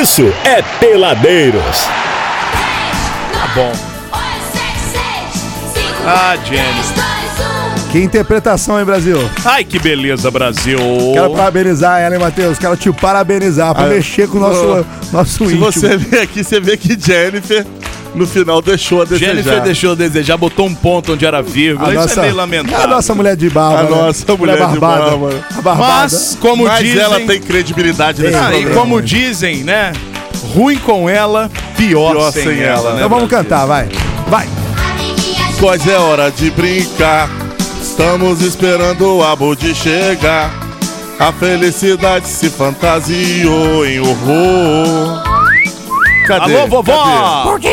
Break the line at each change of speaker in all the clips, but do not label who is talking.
isso é Peladeiros.
Tá bom. Ah, Jenny.
Que interpretação, hein, Brasil?
Ai, que beleza, Brasil.
Quero parabenizar ela, hein, Matheus? Quero te parabenizar por
Ah,
mexer com o nosso,
oh.
nosso
Se
íntimo.
você ver aqui, você vê que Jennifer no final deixou a desejar.
Jennifer deixou a desejar, botou um ponto onde era vírgula.
A
Isso
nossa,
é meio lamentável.
a nossa mulher de barba.
A
né?
nossa mulher de
barbada.
barba.
A barbada.
Mas, como
Mas
dizem...
ela tem credibilidade nesse
Ah, e
programa.
como dizem, né? Ruim com ela, pior,
Pior
sem,
sem
ela,
ela.
né?
Então vamos cantar, vai. Vai.
Pois é hora de brincar. Estamos esperando o Abud chegar. A felicidade se fantasiou em horror. Cadê?
Alô, vovó!
Porque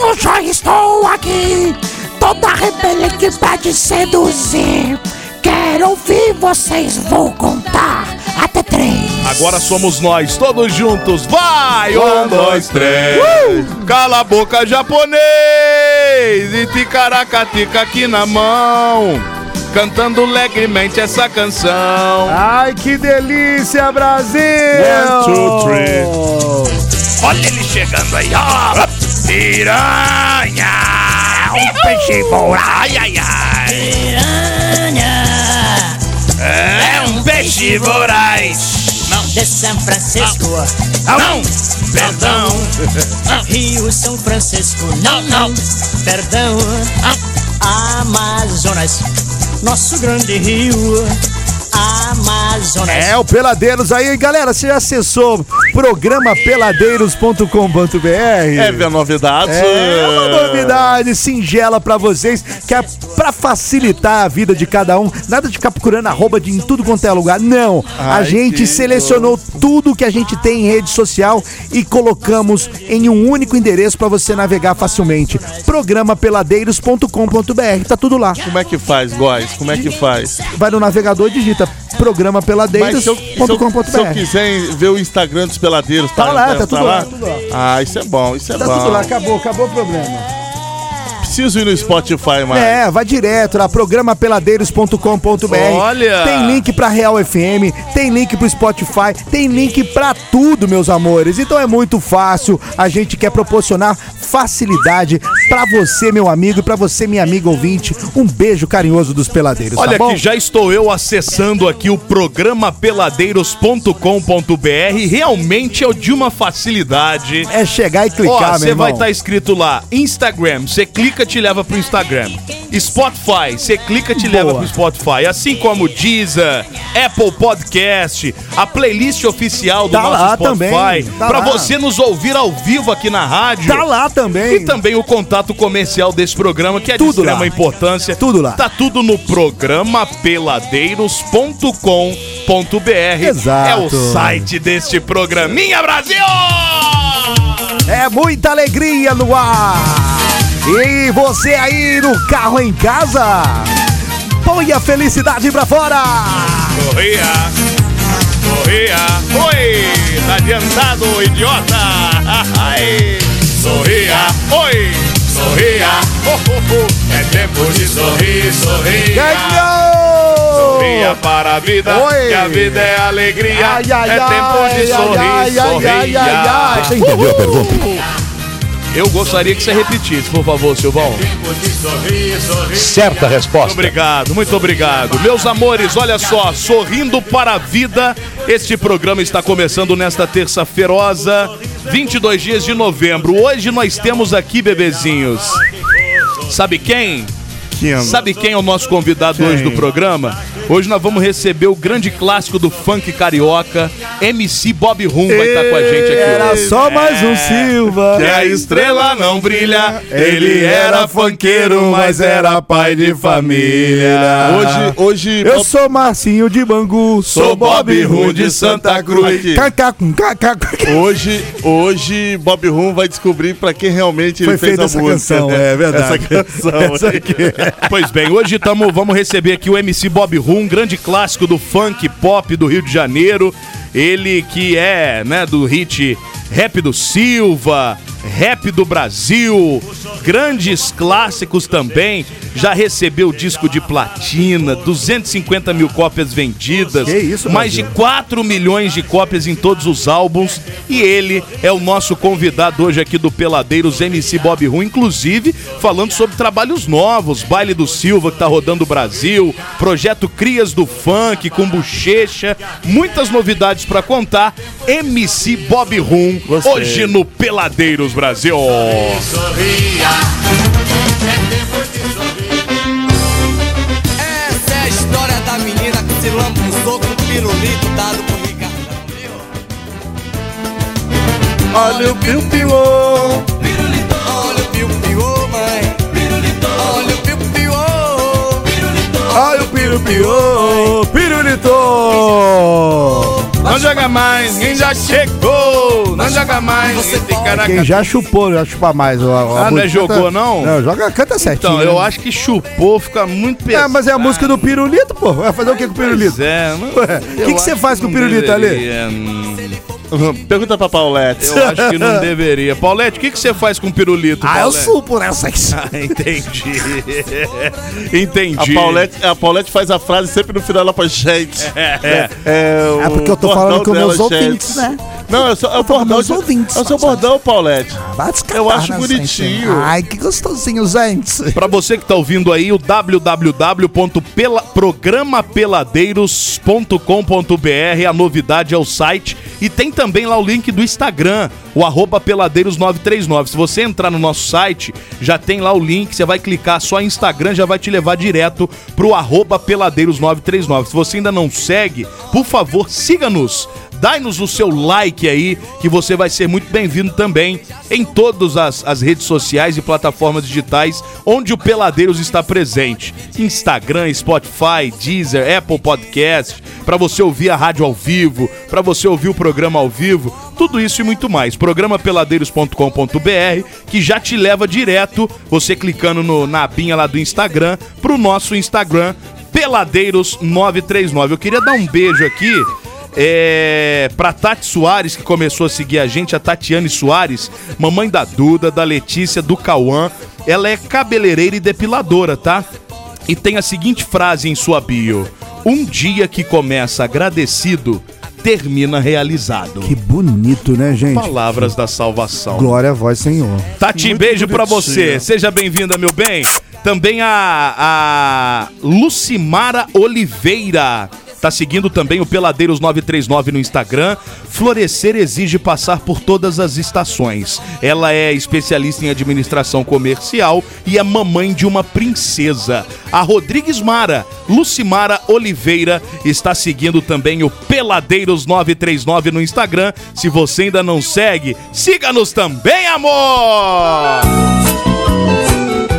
amiguinho, já estou aqui. Toda rebelde pra te seduzir. Quero ouvir vocês, vou contar até três.
Agora somos nós, todos juntos. Vai! Um, dois, três. Cala a boca, japonês! E ticaracatica aqui na mão. Cantando alegremente essa canção.
Ai, que delícia, Brasil!
One, two, three.
Olha ele chegando aí, ó. Piranha! Um peixe bom. Ai, ai, ai. É um peixe voraz.
Não, de São Francisco.
Não, perdão.
Rio São Francisco. Não, não, perdão. Amazonas, nosso grande rio. Amazonas.
É o Peladeiros aí, galera. Você já acessou programapeladeiros.com.br?
É ver novidades.
É uma novidade singela pra vocês, que é pra facilitar a vida de cada um. Nada de ficar procurando arroba de em tudo quanto é lugar. Não. a
Ai,
gente
que
selecionou tudo que a gente tem em rede social e colocamos em um único endereço pra você navegar facilmente. Programapeladeiros.com.br. Tá tudo lá.
Como é que faz, Góis? Como é que faz?
Vai no navegador e digita
Se eu, se, se eu quiser ver o Instagram dos peladeiros,
Tá lá, tá tudo lá, tudo lá.
Ah, isso é bom, isso é
Tá
bom.
tudo lá, acabou, acabou o problema.
Preciso ir no Spotify mais.
É, vai direto lá, programapeladeiros.com.br.
Olha!
Tem link pra Real FM, tem link pro Spotify, tem link pra tudo, meus amores. Então é muito fácil. A gente quer proporcionar facilidade pra você, meu amigo, e pra você, minha amiga ouvinte. Um beijo carinhoso dos peladeiros,
Olha
tá bom?
que já estou eu acessando aqui o programa peladeiros.com.br. Realmente é de uma facilidade.
É chegar e
Ó,
clicar, meu
você vai estar escrito lá, Instagram, você clica, te leva pro Instagram. Spotify, você clica, te leva pro Spotify. Assim como Deezer, Apple Podcast, a playlist oficial do
Tá
nosso
lá
Spotify.
também, tá
pra
lá.
você nos ouvir ao vivo aqui na rádio.
Tá lá também.
E também o contato comercial desse programa, que é de
Tudo
extrema
lá.
importância.
Tudo lá.
Tá tudo no programa peladeiros.com.br.
Exato.
É o site deste programinha, Brasil!
É muita alegria no ar. E você aí no carro em casa, põe a felicidade pra fora.
Corria, corria, oi, tá adiantado, idiota. Ai, sorria, oi, sorria, oh, oh, oh. é tempo de sorrir, sorria.
Ganhou!
Sorria para a vida,
Oi.
que a vida é alegria.
Ai, ai,
é tempo de
ai,
sorrir,
ai, ai,
sorria.
ai, ai, ai.
Você entendeu a pergunta?
Eu gostaria que você repetisse, por favor, Silvão.
Certa
Muito
resposta.
obrigado, muito obrigado. Meus amores, olha só, sorrindo para a vida. Este programa está começando nesta terça-feirosa, 22 dias de novembro. Hoje nós temos aqui, bebezinhos. Sabe quem?
Quem?
Sabe quem é o nosso convidado
Quem?
hoje do programa? Hoje nós vamos receber o grande clássico do funk carioca, MC Bob Rum vai estar com a gente aqui.
Era
hoje.
só mais um Silva.
Que a estrela não brilha, ele era funkeiro, mas era pai de família.
Hoje, hoje.
Eu sou Marcinho de Bangu,
Sou Bob Rum de Santa Cruz.
Cacá com cacá
Hoje, hoje, Bob Rum vai descobrir pra quem realmente ele
Foi
fez
feita
a
essa
música.
canção, é verdade.
Essa canção.
Essa aqui.
Pois bem, hoje tamo, vamos receber aqui o MC Bob Rum, um grande clássico do funk pop do Rio de Janeiro. Ele que é, né, do hit Rap do Silva, Rap do Brasil, grandes clássicos também. Já recebeu disco de platina, 250 mil cópias vendidas,
isso,
mais de
Brasil.
4 milhões de cópias em todos os álbuns. E ele é o nosso convidado hoje aqui do Peladeiros MC Bob Rum, inclusive falando sobre trabalhos novos, Baile do Silva que tá rodando o Brasil, projeto Crias do Funk com bochecha, muitas novidades pra contar. MC Bob Rum, hoje no Peladeiros Brasil.
Essa é a história da menina que se lambuzou com o pirulito dado por Ricardão, viu?
Olha o piu-piu.
Pirulito, olha o piu-piu, mãe. Pirulito, olha o piu-piu, pirulito.
Ai, o pirupiô, pirulito!
Não joga mais, quem já chegou. Não joga mais,
Você
tem
pode.
caraca-
Quem já chupou, já chupa mais. A, a
Ah, não é jogou,
canta-
não?
Não, joga, canta certinho.
Então, eu
né?
acho que chupou, fica muito pesado.
É, mas é a música do pirulito, pô. Vai fazer o que com o pirulito?
Pois é,
Ué, o que que você faz com o pirulito ali?
hum,
Pergunta pra Paulette.
Eu acho que não deveria. Paulette, o que, que você faz com pirulito?
Ah, eu
Paulette?
supo nessas.
Ah, entendi. entendi.
A Paulette, a Paulette faz a frase sempre no final, ela fala, gente.
É,
É, o
É porque eu tô falando com meus
gente.
ouvintes, né?
Não, é, só, é o
falando
bordão.
meus ouvintes,
É o seu bordão, Paulette.
Vai descartar,
Eu acho
né,
bonitinho.
gente? Ai, que gostosinho, gente.
Pra você que tá ouvindo aí, o www.programapeladeiros.com.br, a novidade é o site. E tem também lá o link do Instagram, o arroba peladeiros939. Se você entrar no nosso site, já tem lá o link, você vai clicar só em Instagram, já vai te levar direto pro arroba peladeiros939. Se você ainda não segue, por favor, siga-nos. Dai-nos o seu like aí, que você vai ser muito bem-vindo também em todas as, as redes sociais e plataformas digitais onde o Peladeiros está presente. Instagram, Spotify, Deezer, Apple Podcast, para você ouvir a rádio ao vivo, para você ouvir o programa ao vivo, tudo isso e muito mais. Programapeladeiros.com.br, que já te leva direto, você clicando no, na abinha lá do Instagram, pro nosso Instagram, Peladeiros939. Eu queria dar um beijo aqui é, pra Tati Soares, que começou a seguir a gente, a Tatiane Soares, mamãe da Duda, da Letícia, do Cauã. Ela é cabeleireira e depiladora, tá? E tem a seguinte frase em sua bio: Um dia que começa agradecido, termina realizado.
Que bonito, né, gente?
Palavras da salvação.
Glória a vós, Senhor.
Tati,
Muito
beijo pra
bonitinho.
você. Seja bem-vinda, meu bem. Também a, a Lucimara Oliveira. Tá seguindo também o Peladeiros 939 no Instagram. Florescer exige passar por todas as estações. Ela é especialista em administração comercial e é mamãe de uma princesa. A Rodrigues Mara, Lucimara Oliveira, está seguindo também o Peladeiros 939 no Instagram. Se você ainda não segue, siga-nos também, amor!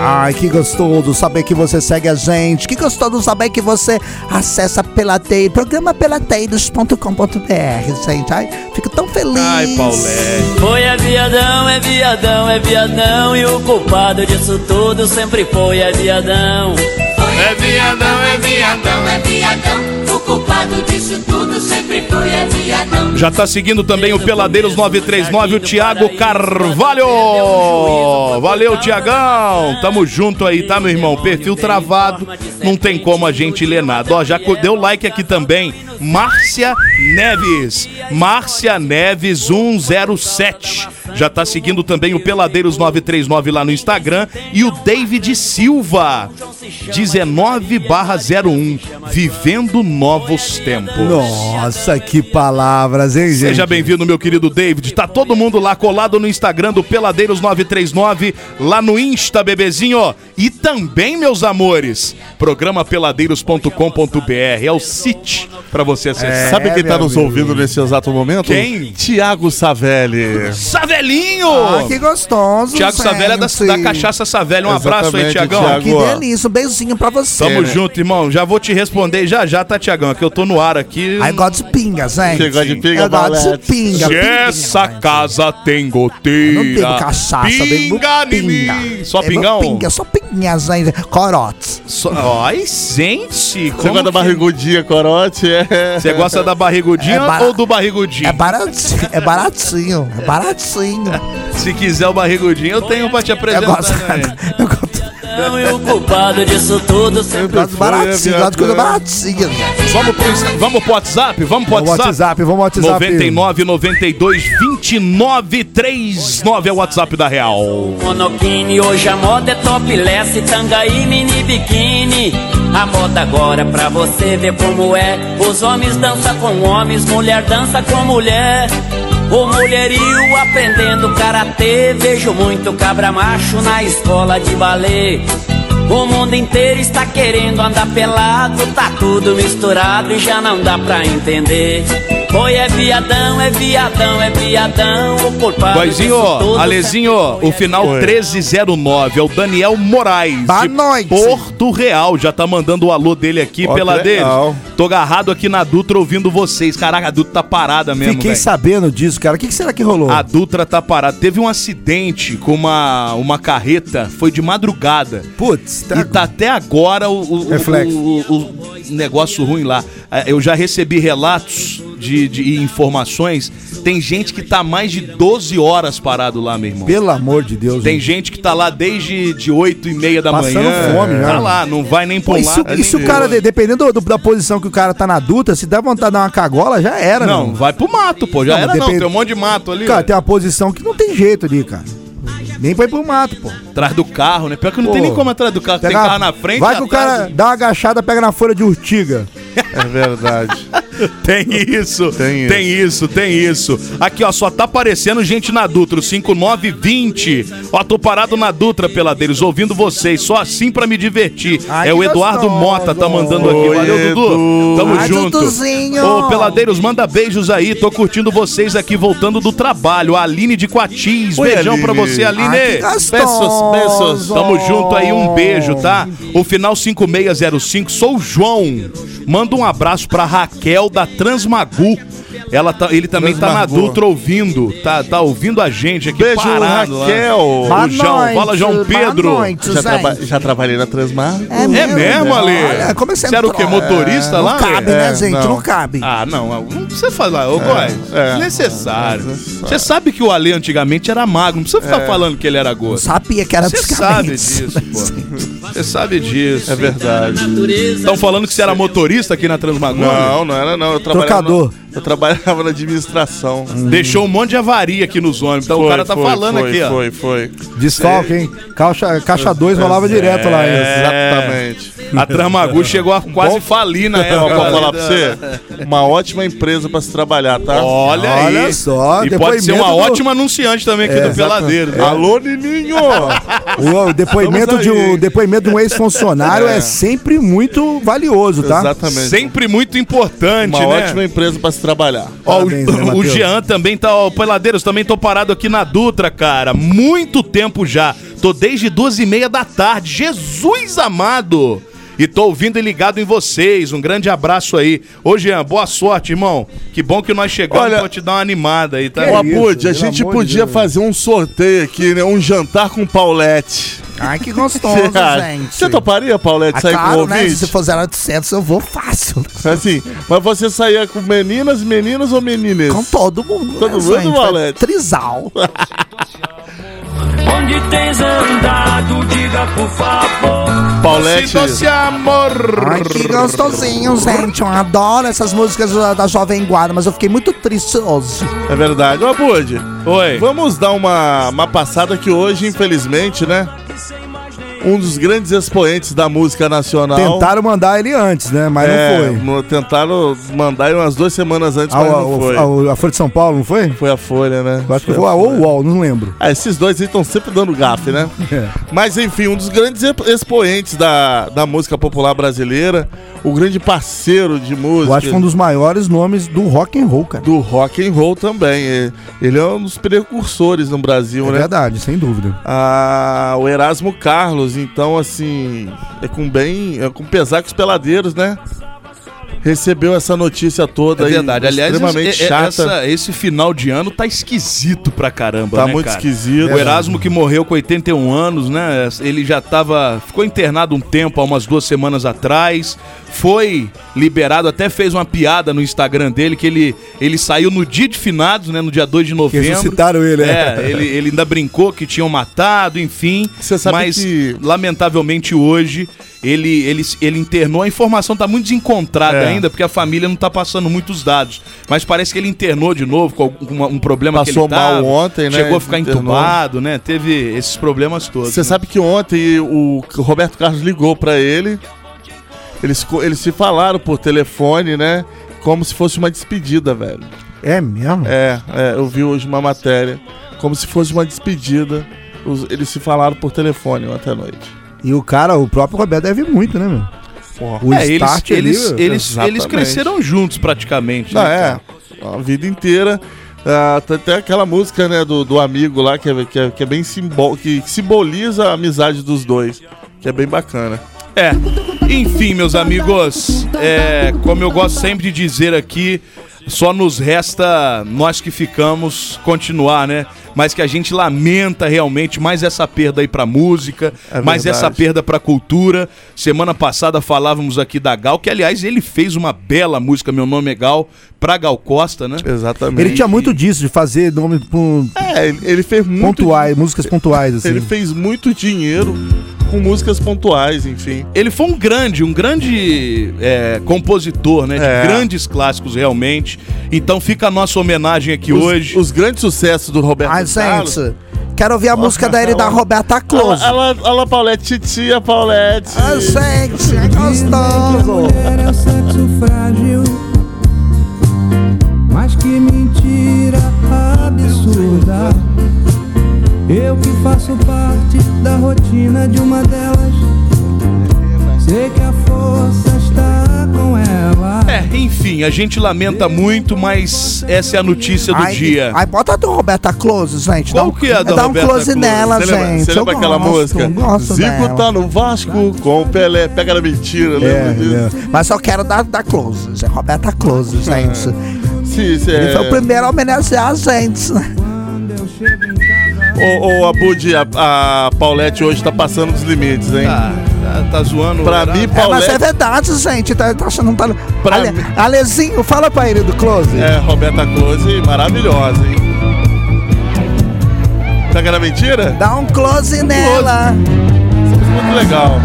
Ai, que gostoso saber que você segue a gente. Que gostoso saber que você acessa Peladeiro, programa peladeiros.com.br, gente. Ai, fico tão feliz.
Ai, Paulette.
Foi é viadão, é viadão, é viadão E o culpado disso tudo sempre foi é viadão
É viadão, é viadão.
é viadão. O culpado disso tudo sempre foi.
Já tá seguindo também o Peladeiros 939, o Thiago Carvalho. Valeu, Tiagão. Tamo junto aí, tá, meu irmão? Perfil travado, não tem como a gente ler nada. Ó, já deu like aqui também. Márcia Neves. Márcia Neves 107. Já tá seguindo também o Peladeiros 939 lá no Instagram. E o David Silva. 19 01. Vivendo novos tempos.
Nossa, que palavras, hein, gente?
Seja bem-vindo, meu querido David. Tá todo mundo lá colado no Instagram do Peladeiros 939, lá no Insta, bebezinho. E também, meus amores, programa peladeiros.com.br é o site pra você acessar.
Sabe quem tá
É,
nos
amigo.
ouvindo nesse exato momento?
Quem?
Tiago Savelli.
Savelinho!
Ah, que gostoso,
Tiago Savelli é da, da Cachaça Savelli. Um abraço aí,
Exatamente,
Tiagão.
Thiago.
Que delícia, um beijinho pra você.
Tamo
né?
junto, irmão. Já vou te responder já já, tá, Tiagão? Que eu tô no ar aqui.
Gosto de pinga, gente.
Você gosta de pinga,
Eu gosto de pinga.
Se essa casa tem goteira.
Eu não bebo cachaça, bebo
pinga, em
pinga.
mim. Só
Bebo
pingão?
Pinga, só pinguinha, gente. Corotes.
Só... Ai, gente.
Você gosta da barrigudinha, corote? É.
Você gosta da barrigudinha
É bara-
ou do barrigudinho?
É baratinho, é baratinho, é baratinho.
Se quiser o barrigudinho, eu tenho pra te
Eu
apresentar.
gosto.
também.
Eu gosto.
Não, e o culpado disso tudo sempre
Eu gosto baratinho, de coisa baratinha.
Vamos pro, vamos pro WhatsApp? Vamos pro
Vamos
WhatsApp?
WhatsApp, vamos WhatsApp.
99 92 29 39 é o WhatsApp da Real.
Monokini, hoje a moda é topless, tanga e mini biquíni. A moda agora pra você ver como é. Os homens dançam com homens, mulher dança com mulher. O mulherio aprendendo karatê. Vejo muito cabra macho na escola de balé. O mundo inteiro está querendo andar pelado, tá tudo misturado e já não dá pra entender. Oi, é viadão, é viadão, é viadão, o culpado
Boizinho, Alezinho,
sempre foi
o final
Oi.
1309 é o Daniel Moraes.
Boa
de
noite.
Porto Real. Já tá mandando o alô dele aqui
Ó,
pela dele. Tô agarrado aqui na Dutra ouvindo vocês. Caraca, a Dutra tá parada mesmo.
Fiquei
velho.
sabendo disso, cara. O que, que será que rolou?
A Dutra tá parada. Teve um acidente com uma, uma carreta, foi de madrugada.
Putz, tá...
E tá até agora o, o- o- o- negócio ruim lá. É, Eu já recebi relatos de, de e informações. Tem gente que tá mais de 12 horas parado lá, meu irmão.
Pelo amor de Deus.
Tem
gente.
gente que tá lá desde de 8 e meia da
Passando
manhã.
fome já.
Tá lá, não vai nem
Pô, e
lá.
se, e se o cara, de- dependendo do- da posição que o cara tá na duta, se der vontade de dar uma cagola, já era,
Não,
meu.
vai pro mato, pô. Já
Não,
era
mas
não, tem um monte de mato ali.
Cara,
velho.
tem uma posição que não tem jeito ali, cara. Nem pra ir pro mato, pô.
Atrás do carro, né? Pior que não
Pô,
tem nem como atrás do carro. Tem carro na frente.
Vai que o
atrás
cara dá uma agachada, pega na folha de urtiga.
É verdade.
Tem isso,
Tem
tem isso, tem isso. Aqui, ó, só tá aparecendo gente na Dutra, o 5920. Ó, tô parado na Dutra, peladeiros, ouvindo vocês, só assim pra me divertir.
Ai,
é o Eduardo
gostoso.
Mota, tá mandando aqui.
Oi,
Valeu,
Edu.
Dudu. Tamo
Ai,
junto.
Duduzinho.
Ô, peladeiros, manda beijos aí. Tô curtindo vocês aqui, voltando do trabalho. A Aline de Coatis.
Oi,
Beijão
Aline.
pra você, Aline.
Ai.
Beijos, beijos.
Tamo junto aí, um beijo, tá? O final 5605, sou o João. Manda um abraço pra Raquel da Transmagu. Ela tá, ele também tá na
Transmagu.
Dutra ouvindo, tá, tá ouvindo a gente aqui
Beijo,
parado lá.
Raquel.
O João, fala João Pedro.
Já, traba- já trabalhei na Transmar.
É mesmo, Ale?
Olha, como é que você
era o quê?
entrou?
Motorista
Não
lá? Ale?
cabe, né,
É,
gente?
não.
Não, cabe.
Ah, não, não precisa falar, ô Góis.
é.
Desnecessário. Você sabe que o Ale antigamente era magro, não precisa ficar falando que ele era gordo.
Sabia que era
Você sabe disso, pô. Você sabe disso.
É verdade.
Estão falando que você era motorista aqui na Transmagona?
Não, não era não. Eu trabalhava
Trocador.
Eu trabalhava na administração.
Deixou um monte de avaria aqui nos ônibus. Então o cara tá
foi,
falando
foi,
aqui, ó.
Foi, foi.
Desfalque, hein? Caixa, caixa 2 rolava direto lá. hein?
Exatamente.
A Tramagu chegou a quase falir na época.
pra falar pra você, uma ótima empresa pra se trabalhar, tá?
Olha,
Olha
aí.
só,
E pode ser uma
do-
ótima anunciante também aqui do Peladeiro. né?
Alô, Nininho!
O depoimento de, um, depoimento de um ex-funcionário é. sempre muito valioso, tá?
Exatamente.
Sempre muito importante,
uma
né?
ótima empresa pra se trabalhar.
Ó, o,
Parabéns, né,
o? Jean também tá, ó, Peladeiros, também tô parado aqui na Dutra, cara. Muito tempo já. Tô desde duas e meia da tarde. Jesus amado! E tô ouvindo e ligado em vocês. Um grande abraço aí. Ô, Jean, boa sorte, irmão. Que bom que nós chegamos
Olha-
pra te dar uma animada aí, tá?
Ô,
isso,
Abud, a gente podia
Deus.
fazer um sorteio aqui, né? Um jantar com Paulette.
Ai, que gostoso, gente.
Você toparia, Paulette,
Ah,
sair com o
claro, né?
ouvinte?
Se for 0800, eu vou fácil.
Assim, mas você saía com meninas, meninos ou meninas?
Com todo mundo.
Todo
né,
mundo,
gente?
Valete?
Trisal.
Onde tens andado, diga por favor.
Paulette,
doce amor.
Ai, que gostosinho, gente. Eu adoro essas músicas da, Jovem Guarda, mas eu fiquei muito triste hoje.
é verdade. Ô, Abud,
Oi.
vamos dar uma, uma passada que hoje, infelizmente, né? Um dos grandes expoentes da música nacional.
Tentaram mandar ele antes, né? Mas
é,
não foi.
Tentaram mandar ele umas duas semanas antes,
Ah,
mas
o-
não
o-
foi.
a, a Folha de São Paulo, não foi?
Foi a Folha, né?
Eu acho que
Foi
foi
a
a ou o UOL, não lembro.
Ah, esses dois aí estão sempre dando gafe, né?
É.
Mas enfim, um dos grandes expoentes da, da música popular brasileira, o grande parceiro de música.
Eu acho que foi um dos maiores nomes do rock and roll, cara.
do rock and roll também. Ele é um dos precursores no Brasil,
É
né?
verdade, sem dúvida.
Ah, o Erasmo Carlos, então assim, é com bem, é com pesar com os peladeiros, né? Recebeu essa notícia toda
É
aí,
verdade. Aliás,
extremamente
esse, é- é-
chata.
essa- esse final de ano tá esquisito pra caramba,
Tá
né,
muito
cara?
esquisito.
O Erasmo que morreu com 81 anos, né? Ele já tava. Ficou internado um tempo, há umas duas semanas atrás. Foi liberado, até fez uma piada no Instagram dele que ele, ele saiu no dia de finados, né? No dia 2 de novembro.
ressuscitaram ele, é.
É, ele, ele ainda brincou que tinham matado, enfim.
Você sabe
mas,
que-
lamentavelmente, hoje. Ele, ele, ele internou, a informação tá muito desencontrada
É.
ainda, porque a família não tá passando muitos dados. Mas parece que ele internou de novo com algum- um problema
Passou
que ele tava.
mal ontem, né?
Chegou a ficar
Internou.
entubado, né? Teve esses problemas todos.
Você
né?
sabe que ontem o Roberto Carlos ligou pra ele. Eles, eles se falaram por telefone, né? Como se fosse uma despedida, velho.
É mesmo?
É, é, eu vi hoje uma matéria. Como se fosse uma despedida. Os- eles se falaram por telefone ontem à noite.
E o cara, o próprio Roberto deve muito, né, meu?
Porra.
O
É, eles,
start ali,
eles, eles, eles cresceram juntos praticamente.
Não,
né,
é,
cara?
a vida inteira. Ah, tem até aquela música, né, do, do amigo lá, que é, que é, que é bem simbol, que simboliza a amizade dos dois. Que é bem bacana.
É. Enfim, meus amigos, é, como eu gosto sempre de dizer aqui, só nos resta nós que ficamos continuar, né? Mas que a gente lamenta realmente mais essa perda aí pra música,
É
mais
verdade.
essa perda pra cultura. Semana passada falávamos aqui da Gal, que aliás ele fez uma bela música, Meu Nome é Gal, pra Gal Costa, né?
Exatamente.
Ele tinha muito disso, de fazer nome
É, ele, ele fez muito.
pontuais, músicas pontuais, assim.
Ele fez muito dinheiro com músicas pontuais, enfim.
Ele foi um grande, um grande é, compositor, né? De
É.
grandes clássicos, realmente. Então fica a nossa homenagem aqui
Os,
hoje.
os grandes sucessos do Roberto
Ai,
Carlos.
gente, quero ouvir a música da ele da Roberta Close.
Olha lá, Paulette, titia Paulette.
Ai, gente, é gostoso.
mulher é sexo frágil. Mas que mentira absurda. Eu que faço parte da rotina de uma delas. Sei que a força está com ela.
É, enfim, a gente lamenta muito, mas essa é a notícia do
Ai,
dia.
Ai, bota a do Roberta Close, gente.
Qual
dá um,
que é a da
Dá um
Roberta
close
Close?
nela,
Você lembra,
gente.
você lembra
eu
aquela
gosto,
música?
Gosto
Zico
dela.
tá no Vasco com o Pelé. Pega na mentira,
É,
lembra disso?
é. Mas só quero dar da Close. Roberta Close, gente.
Sim, sim,
Ele
é.
foi o primeiro a homenagear a gente, né?
Ô, ô Abud, a, a Paulette hoje tá passando dos limites, hein?
Tá, tá, tá zoando.
Pra mim,
É, mas
Paulette
é verdade, gente. Tá, tá achando tá...
Pra
Ale,
mim-
Alezinho, fala pra ele do Close.
é, Roberta Close, maravilhosa, hein? Pega na mentira?
Dá um close nela.
Muito legal.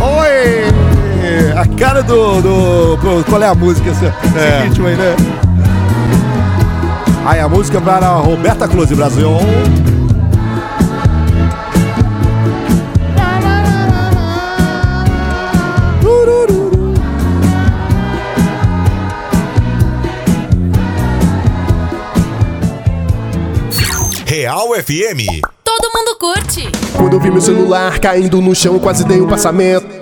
Oi! A cara do. do qual é a música? Esse, esse
É.
ritmo aí, né? Aí a música para a Roberta Close Brasil.
Real FM.
Todo mundo curte.
Quando eu vi meu celular caindo no chão, quase dei um passamento.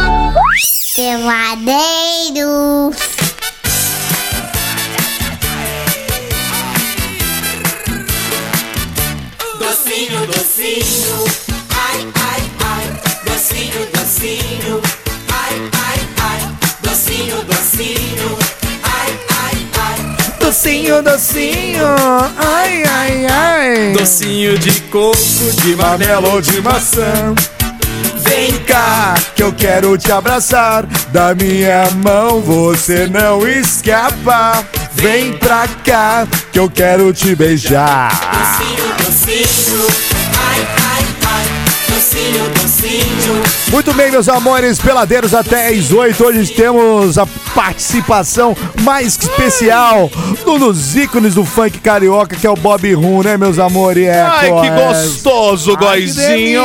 Peladeiros.
Docinho, docinho, ai, ai, ai. Docinho, docinho, ai, ai, ai. Docinho, docinho, ai, ai, ai.
Docinho, docinho. Ai, ai, ai.
Docinho de coco, de
Mamelo ou de maçã. Vem cá, que eu quero te abraçar. Da minha mão você não escapa. Vem pra cá, que eu quero te beijar.
Docinho, docinho, ai. Docinho, docinho.
Muito bem, meus amores, peladeiros até às 8. Hoje temos a participação mais que especial do dos ícones do funk carioca, que é o Bob Rum, né, meus amores? É,
Ai, que gostoso, Goizinho!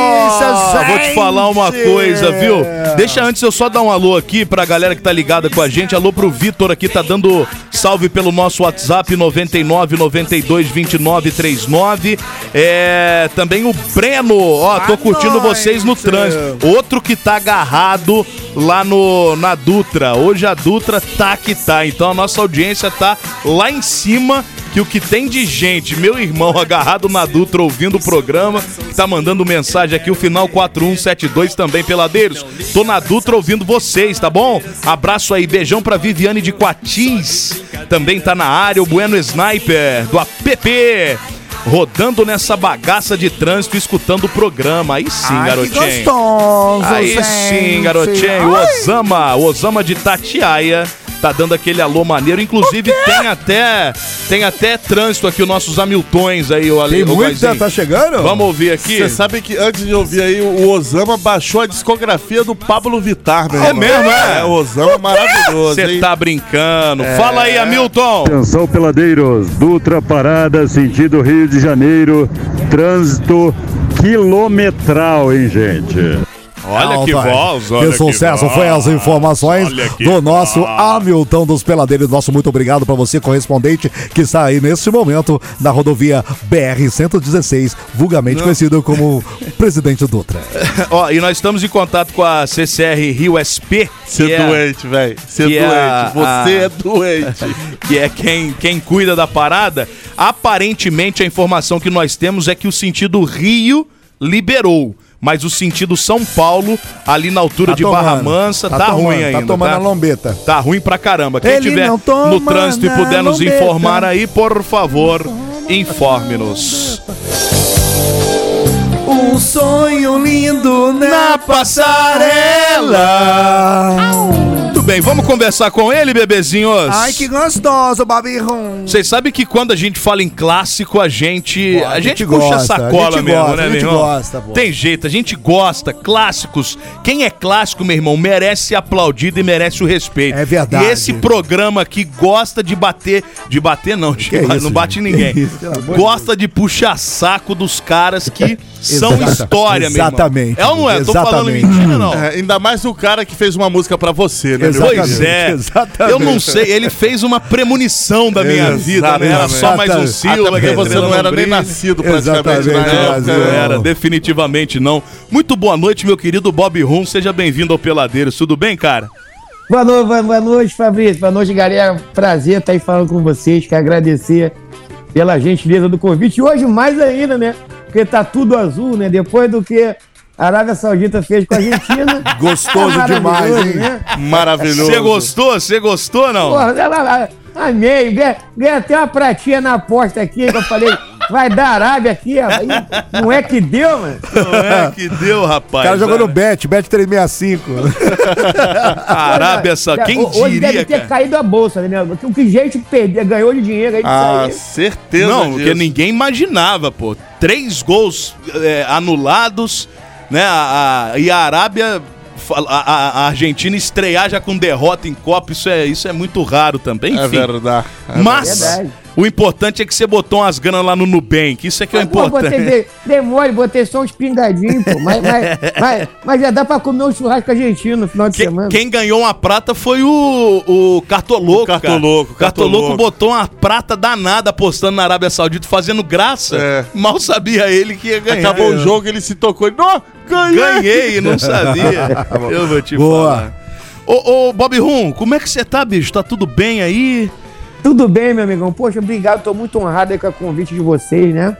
Vou te falar uma coisa, viu? Deixa antes eu só dar um alô aqui pra galera que tá ligada com a gente. Alô pro Vitor aqui, tá dando salve pelo nosso WhatsApp 99 92 29 39. É, também o Breno, ó, tô curtindo vocês no trânsito. Outro que tá agarrado lá no na Dutra. Hoje a Dutra tá que tá. Então a nossa audiência tá lá em cima que o que tem de gente, meu irmão agarrado na Dutra ouvindo o programa, tá mandando mensagem aqui, o final 4172 também, peladeiros. Tô na Dutra ouvindo vocês, tá bom? Abraço aí, beijão pra Viviane de Quatis, também tá na área, o Bueno Sniper do APP. Rodando nessa bagaça de trânsito, escutando o programa. Aí sim,
Ai, que
garotinho.
gostoso,
Aí
gente.
sim, garotinho. O. Osama, o Osama de Tatiaia. Tá dando aquele alô maneiro. Inclusive, tem até tem até trânsito aqui, os nossos Hamiltões aí, o Ale.
Tem muito,
Goizinho.
tá chegando?
Vamos ouvir aqui.
Você sabe que antes de ouvir aí, o Osama baixou a discografia do Pablo Vittar, meu
É
irmão.
mesmo, é?
É, o Osama é maravilhoso,
Você tá brincando. Fala aí, Hamilton.
Atenção, peladeiros. Dutra Parada, sentido Rio de Janeiro. Trânsito quilometral, hein, gente?
Olha que voz, olha
Que sucesso
voz.
foi as informações
que
do nosso
voz.
Hamilton dos Peladeiros. Nosso muito obrigado para você, correspondente, que está aí neste momento na rodovia BR-116, vulgarmente conhecido como Presidente Dutra.
Ó, e nós estamos em contato com a CCR Rio SP.
Você
que
é doente, velho. Você é
que é
doente. Você
a-
é doente.
que é quem, quem cuida da parada, aparentemente a informação que nós temos é que o sentido Rio liberou. Mas o sentido São Paulo, ali na altura
Tá
de
tomando,
Barra Mansa, tá,
tá tomando,
ruim
tá
ainda.
tomando a lombeta.
Tá ruim pra caramba. Quem
Ele
tiver no trânsito e puder nos
lombeta.
informar aí, por favor, informe-nos.
Um sonho lindo na passarela.
Muito bem, vamos conversar com ele, bebezinhos?
Ai, que gostoso, Babi Rum.
Vocês sabem que quando a gente fala em clássico, a gente,
Pô,
a
a
gente,
gente
puxa
gosta,
sacola
a gente
mesmo,
gosta,
né,
a
meu
gente
irmão?
gosta, pô.
Tem jeito, a gente gosta. Clássicos. Quem é clássico, meu irmão, merece ser aplaudido e merece o respeito.
É verdade.
E esse programa aqui gosta de bater, de bater não, de- não
isso,
bate
gente?
ninguém. Gosta de puxar saco dos caras que são
Exata-
história, meu irmão.
exatamente,
É ou não é? Tô falando
exatamente.
mentira, não.
É, ainda mais o cara que fez uma música pra você, né? meu
Exatamente.
Pois é.
exatamente.
Eu não sei, ele fez uma premonição da minha vida, né? Era só mais um
Exatamente.
Silva.
Até porque você não era nem nascido praticamente na
Exatamente,
época.
Não era, definitivamente não. Muito boa noite, meu querido Bob Rum. Seja bem-vindo ao Peladeiros. Tudo bem, cara?
Boa noite, boa- boa noite, Fabrício. Boa noite, galera. Prazer estar aí falando com vocês. Quero agradecer pela gentileza do convite. E hoje mais ainda, né? Porque tá tudo azul, né? Depois do que a Arábia Saudita fez com a Argentina.
Gostoso
Tá
demais, hein?
né?
Maravilhoso.
Você gostou? Você gostou, não?
Porra, ela- amei. Ganhei até uma pratinha na aposta aqui, que eu falei, vai dar Arábia aqui. Aí, não é que deu, mano?
Não é que deu,
O
rapaz.
cara jogou no
Ah,
Bet, Bet 365.
A Arábia Saudita. Quem
Hoje deve
diria,
ter
cara?
caído a bolsa, né? O que gente perdeu, ganhou de dinheiro aí
Ah, certeza
Não,
disso.
porque ninguém imaginava, pô. Três gols é, anulados, né? A, a- e a Arábia, a, a- Argentina estrear já com derrota em Copa, isso é, isso é muito raro também.
É
Enfim.
verdade. É
Mas
verdade.
O importante é que você botou umas ganas lá no Nubank. Isso é que é o
Pô, botei,
importante.
de, demore, botei só uns pingadinhos, pô. Mas, mas, mas, mas já dá pra comer um churrasco argentino no final de
Que-
semana.
quem ganhou uma prata foi o, o Cartoloco.
O Cartoloco,
cara. Cartoloco
Cartoloco.
botou uma prata danada apostando na Arábia Saudita, fazendo graça.
É.
Mal sabia ele que ia ganhar.
Acabou o jogo, ele se tocou e. Não, ganhei!
Ganhei, não sabia. Eu vou te
Boa.
falar. Ô, ô, Bob Rum, como é que você tá, bicho? Tá tudo bem aí?
Tudo bem, meu amigão. Poxa, obrigado. Tô muito honrado aí com o convite de vocês, né?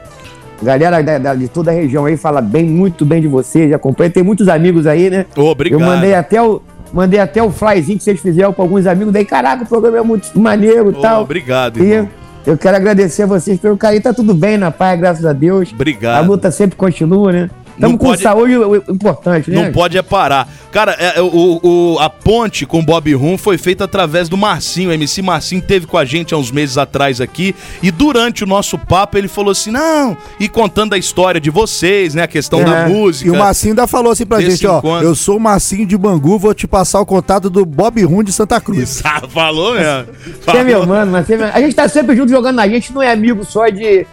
Galera da- da- de toda a região aí fala bem, muito bem de vocês. Acompanha. Tem muitos amigos aí, né?
Obrigado.
Eu mandei até o. Mandei até o flyzinho que vocês fizeram pra alguns amigos. Daí, caraca, o programa é muito maneiro e tal.
obrigado,
E
irmão.
eu quero agradecer a vocês pelo carinho. Tá tudo bem na paz, graças a Deus. A
Obrigado.
luta sempre continua, né? Estamos com
pode-
saúde importante, né?
Não pode é parar. Cara, é, é, o, o- a ponte com o Bob Rum foi feita através do Marcinho. O MC Marcinho teve com a gente há uns meses atrás aqui. E durante o nosso papo ele falou assim: não, e contando a história de vocês, né? A questão da
É,
música.
E o Marcinho ainda falou assim pra gente, ó.
encontro.
Eu sou o Marcinho de Bangu, vou te passar o contato do Bob Rum de Santa Cruz.
Ah, falou mesmo.
Você é meu mano, mas você é meu- a gente tá sempre junto jogando. A gente não é amigo só de,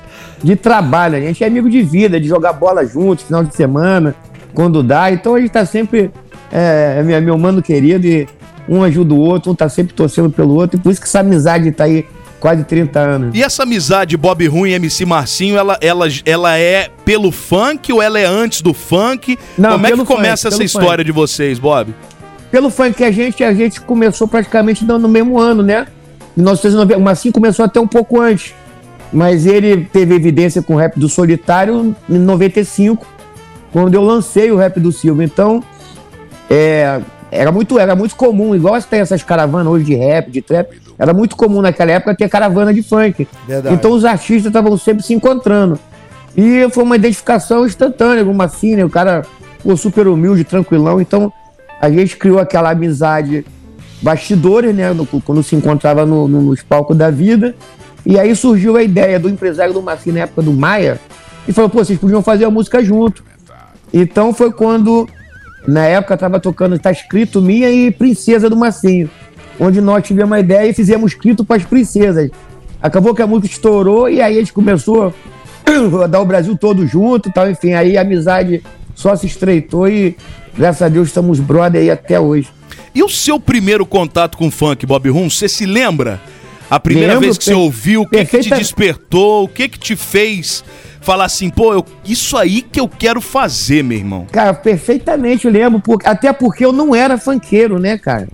de trabalho, a gente é amigo de vida, de jogar bola juntos, final de semana, quando dá. Então a gente tá sempre. É, é meu, meu mano querido e um ajuda o outro, um tá sempre torcendo pelo outro. E por isso que essa amizade tá aí quase 30 anos.
E essa amizade Bob Rum e MC Marcinho, ela, ela, ela é pelo funk ou ela é antes do funk?
Não,
Como é que começa
funk,
essa história
funk.
de vocês, Bob?
Pelo funk a gente, a gente começou praticamente no no mesmo ano, né? Em 1990, o Marcinho começou até um pouco antes. Mas ele teve evidência com o rap do Solitário em 95, quando eu lancei o rap do Silva. Então, é, era, muito, era muito comum, igual tem essas caravanas hoje de rap, de trap, era muito comum naquela época ter caravana de funk.
Verdade.
Então os artistas estavam sempre se encontrando. E foi uma identificação instantânea, como assim, né? O cara foi super humilde, tranquilão. Então a gente criou aquela amizade bastidores, né? no- quando se encontrava no- no- nos palcos da vida. E aí surgiu a ideia do empresário do Marcinho na época do Maia, e falou, pô, vocês podiam fazer a música junto. Então foi quando, na época, tava tocando Tá Escrito Minha e Princesa do Marcinho, onde nós tivemos uma ideia e fizemos escrito para as princesas. Acabou que a música estourou e aí a gente começou a dar o Brasil todo junto tal, enfim, aí a amizade só se estreitou e graças a Deus estamos brother aí até hoje.
E o seu primeiro contato com funk, Bob Rum, você se lembra? A primeira
Lembro,
vez que você ouviu, o que, que te
perfeita-
despertou, o que que te fez falar assim, pô, eu- isso aí que eu quero fazer, meu irmão.
Cara, perfeitamente eu lembro, porque, até porque eu não era funkeiro, né, cara?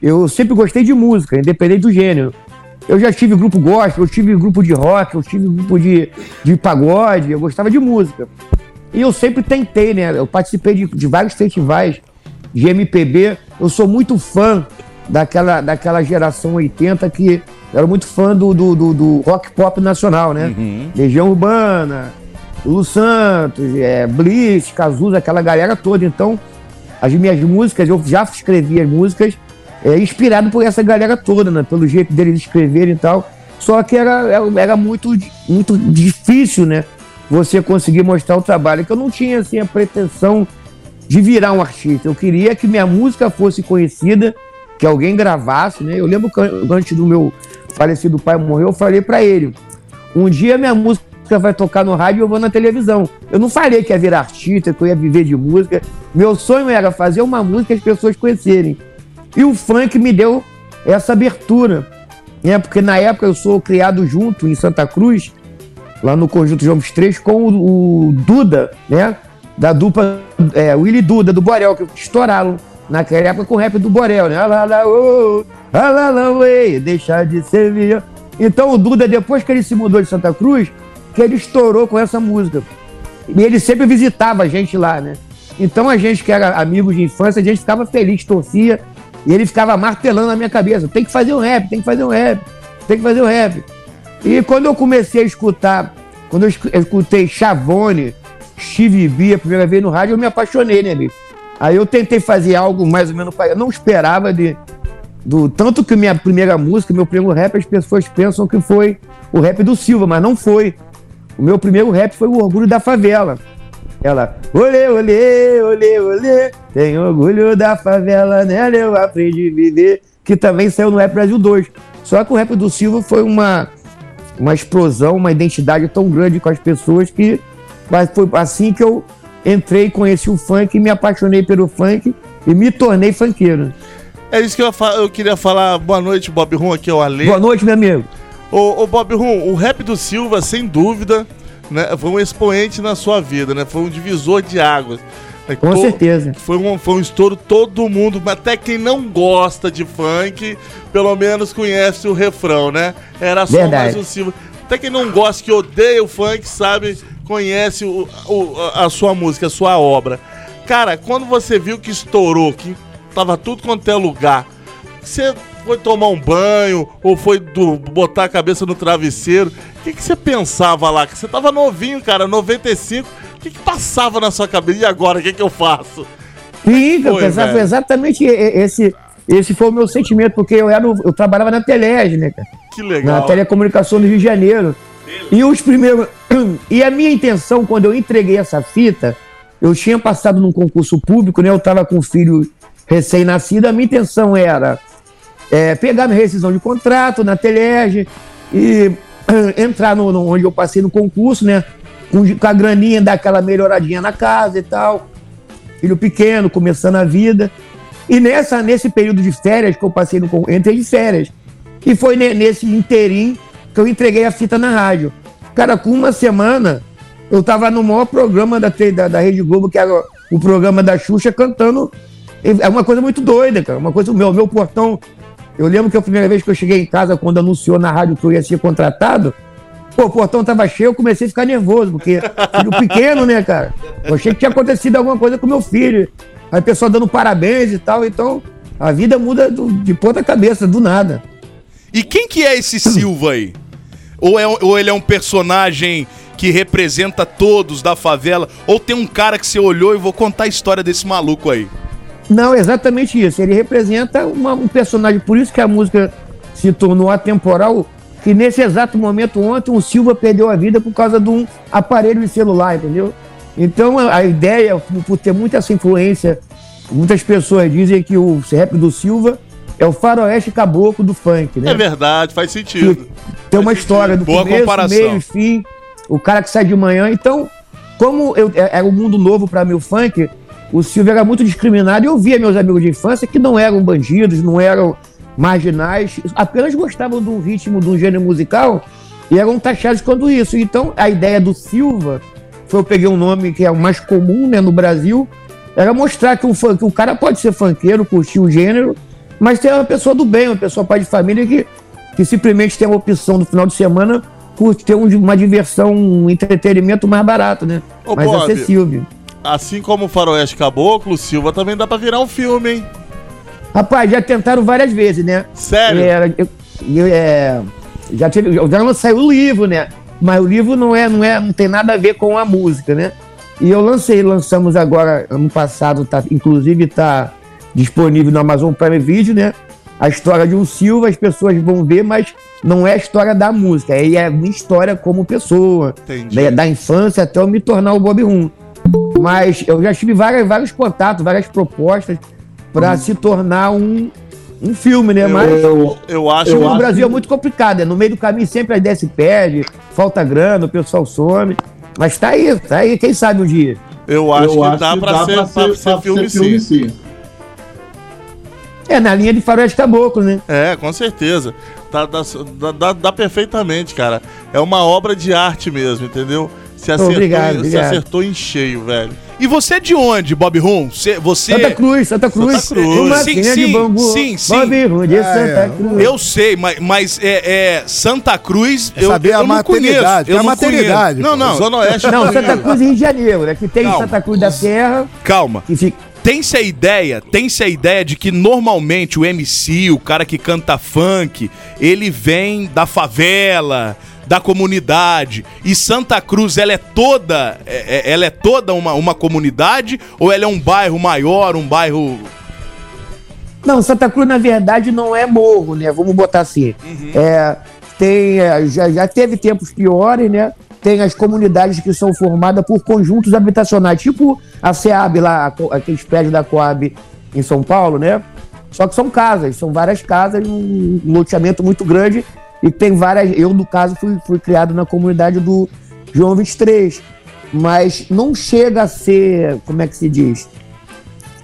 Eu sempre gostei de música, independente do gênero. Eu já tive grupo gospel, eu tive grupo de rock, eu tive grupo de, de pagode, eu gostava de música. E eu sempre tentei, né? Eu participei de, de vários festivais de MPB. Eu sou muito fã daquela, daquela geração 80 que eu era muito fã do, do, do- do rock pop nacional, né? Legião Urbana, Lu Santos, é, Blitz, Cazuza, aquela galera toda. Então, as minhas músicas, eu já escrevi as músicas é, inspirado por essa galera toda, né? Pelo jeito deles escreverem e tal. Só que era, era, era muito, muito difícil, né? Você conseguir mostrar o trabalho. Que eu não tinha, assim, a pretensão de virar um artista. Eu queria que minha música fosse conhecida, que alguém gravasse, né? Eu lembro que antes do meu falecido pai morrer, eu falei pra ele: um dia minha música vai tocar no rádio e eu vou na televisão. Eu não falei que ia virar artista, que eu ia viver de música. Meu sonho era fazer uma música que as pessoas conhecerem. E o funk me deu essa abertura. Né? Porque na época eu sou criado junto em Santa Cruz, lá no Conjunto João 3, com o, o Duda, né? Da dupla é, Willy Duda, do Borel, que estouraram naquela época com o rap do Borel, né? Alá, lá, ô, alá, lá, uê, deixar de ser viol- Então o Duda, depois que ele se mudou de Santa Cruz, que ele estourou com essa música. E ele sempre visitava a gente lá, né? Então a gente que era amigos de infância, a gente ficava feliz, torcia, e ele ficava martelando na minha cabeça: tem que fazer um rap, tem que fazer um rap, tem que fazer um rap. E quando eu comecei a escutar, quando eu escu- eu escutei Chavone, Steve B a primeira vez no rádio, eu me apaixonei, né, bicho? Aí eu tentei fazer algo mais ou menos. Eu não esperava de. Do, tanto que minha primeira música, meu primeiro rap, as pessoas pensam que foi o rap do Silva, mas não foi. O meu primeiro rap foi o Orgulho da Favela. Ela, olê, olê, olê, olê, tem orgulho da favela, nela eu aprendi a viver, que também saiu no Rap Brasil 2. Só que o rap do Silva foi uma, uma explosão, uma identidade tão grande com as pessoas que foi assim que eu entrei, conheci o funk, me apaixonei pelo funk e me tornei funkeiro.
É isso que eu, eu queria falar. Boa noite, Bob Rum, aqui é o Ale.
Boa noite, meu amigo.
Ô, ô, Bob Rum, o rap do Silva, sem dúvida, né, foi um expoente na sua vida, né? Foi um divisor de águas. né,
Com
to-
certeza.
Foi um, foi um estouro, todo mundo, até quem não gosta de funk, pelo menos conhece o refrão, né? Era só
Verdade.
mais um Silva. Até quem não gosta, que odeia o funk, sabe, conhece o, o- a sua música, a sua obra. Cara, quando você viu que estourou, que tava tudo quanto é lugar, você foi tomar um banho ou foi do- botar a cabeça no travesseiro? O que, que você pensava lá? Que você tava novinho, cara, 95, que, que passava na sua cabeça? E agora, o que, que eu faço?
Sim, eu pensava exatamente esse, esse foi o meu sentimento, porque eu, era, o- eu trabalhava na Telege, né, cara?
Que
Na
legal.
telecomunicação do Rio de Janeiro. E os primeiros. E a minha intenção, quando eu entreguei essa fita, eu tinha passado num concurso público, né? Eu estava com filho recém-nascido, a minha intenção era é, pegar minha rescisão de contrato na Telege e entrar no, no- onde eu passei no concurso, né? Com, com a graninha, dar aquela melhoradinha na casa e tal. Filho pequeno, começando a vida. E nessa, nesse período de férias que eu passei no concurso, entrei de férias. E foi ne- nesse interim que eu entreguei a fita na rádio. Cara, com uma semana, eu tava no maior programa da, da, da Rede Globo, que era o programa da Xuxa, cantando. É uma coisa muito doida, cara. Uma coisa, o meu, meu portão. Eu lembro que a primeira vez que eu cheguei em casa, quando anunciou na rádio que eu ia ser contratado, pô, o portão tava cheio, eu comecei a ficar nervoso, porque filho pequeno, né, cara? Eu achei que tinha acontecido alguma coisa com meu filho. Aí o pessoal dando parabéns e tal, então a vida muda do- de ponta cabeça, do nada.
E quem que é esse Silva aí? Ou, é, ou ele é um personagem que representa todos da favela? Ou tem um cara que você olhou e vou contar a história desse maluco aí?
Não, exatamente isso. Ele representa uma- um personagem, por isso que a música se tornou atemporal, que nesse exato momento ontem o Silva perdeu a vida por causa de um aparelho de celular, entendeu? Então a ideia, por- ter muita essa influência, muitas pessoas dizem que o rap do Silva é o faroeste caboclo do funk, né?
É verdade, faz sentido.
Tem uma história do
Boa
começo,
comparação.
meio e fim. O cara que sai de manhã. Então, como eu, é- era um mundo novo para mim o funk, o Silvio era muito discriminado e eu via meus amigos de infância que não eram bandidos, não eram marginais, apenas gostavam de um ritmo, de um gênero musical e eram taxados quando isso. Então, a ideia do Silva, foi eu peguei um nome que é o mais comum né, no Brasil, era mostrar que, um funk, que o cara pode ser funkeiro, curtir o gênero, mas tem uma pessoa do bem, uma pessoa pai de família que, que simplesmente tem a opção no final de semana curte ter um- uma diversão, um entretenimento mais barato, né?
Ô,
mais
Bob,
acessível.
Assim como o Faroeste Caboclo, Silva também dá pra virar um filme, hein?
Rapaz, já tentaram várias vezes, né?
Sério?
É, eu, eu, é, já teve, já saiu o livro, né? Mas o livro não é, não é, não tem nada a ver com a música, né? E eu lancei, lançamos agora ano passado, tá, inclusive tá disponível no Amazon Prime Video, né? A história de um Silva, as pessoas vão ver, mas não é a história da música, aí é a minha história como pessoa,
Entendi.
né? da infância até eu me tornar o Bob Rum. Mas eu já tive várias, vários contatos, várias propostas para se tornar um, um filme, né? Mas
eu, eu acho
filme
eu
no Brasil é muito complicado, né? No meio do caminho sempre a ideia se perde, falta grana, o pessoal some. Mas tá aí, tá aí, quem sabe um dia.
Eu acho que dá pra ser- pra ser filme, sim.
É, na linha de Faroeste Caboclo, né?
É, com certeza. Dá, dá, dá- dá- dá perfeitamente, cara. É uma obra de arte mesmo, entendeu? Se acertou,
Obrigado,
se
obrigado.
acertou em cheio, velho.
E você é de onde, Bob Rum? Você, você...
Santa Cruz, Santa Cruz.
Santa Cruz.
Uma
Sim,
linha de
sim,
bambu.
sim, sim.
Bob Rum de
É,
Santa
é.
Cruz.
Eu sei, mas, mas é, é Santa Cruz.
É
eu,
saber
eu
a
não
maternidade,
conheço, eu
é a
não
maternidade.
Não, não.
Zona Oeste
Não,
do
Santa. Cruz e Rio de Janeiro, né? Que tem
Calma.
Santa Cruz da Serra,
Calma.
que fica.
Tem-se a ideia, tem-se a ideia de que normalmente o MC, o cara que canta funk, ele vem da favela, da comunidade. E Santa Cruz, ela é toda, é- é- ela é toda uma, uma comunidade ou ela é um bairro maior, um bairro
Não, Santa Cruz, na verdade, não é morro, né? Vamos botar assim. É, tem, é, já, já teve tempos piores, né? Tem as comunidades que são formadas por conjuntos habitacionais, tipo a SEAB lá, aqueles prédios da Coab em São Paulo, né? Só que são casas, são várias casas, um loteamento muito grande e tem várias. Eu, no caso, fui, fui criado na comunidade do João 23, mas não chega a ser, como é que se diz?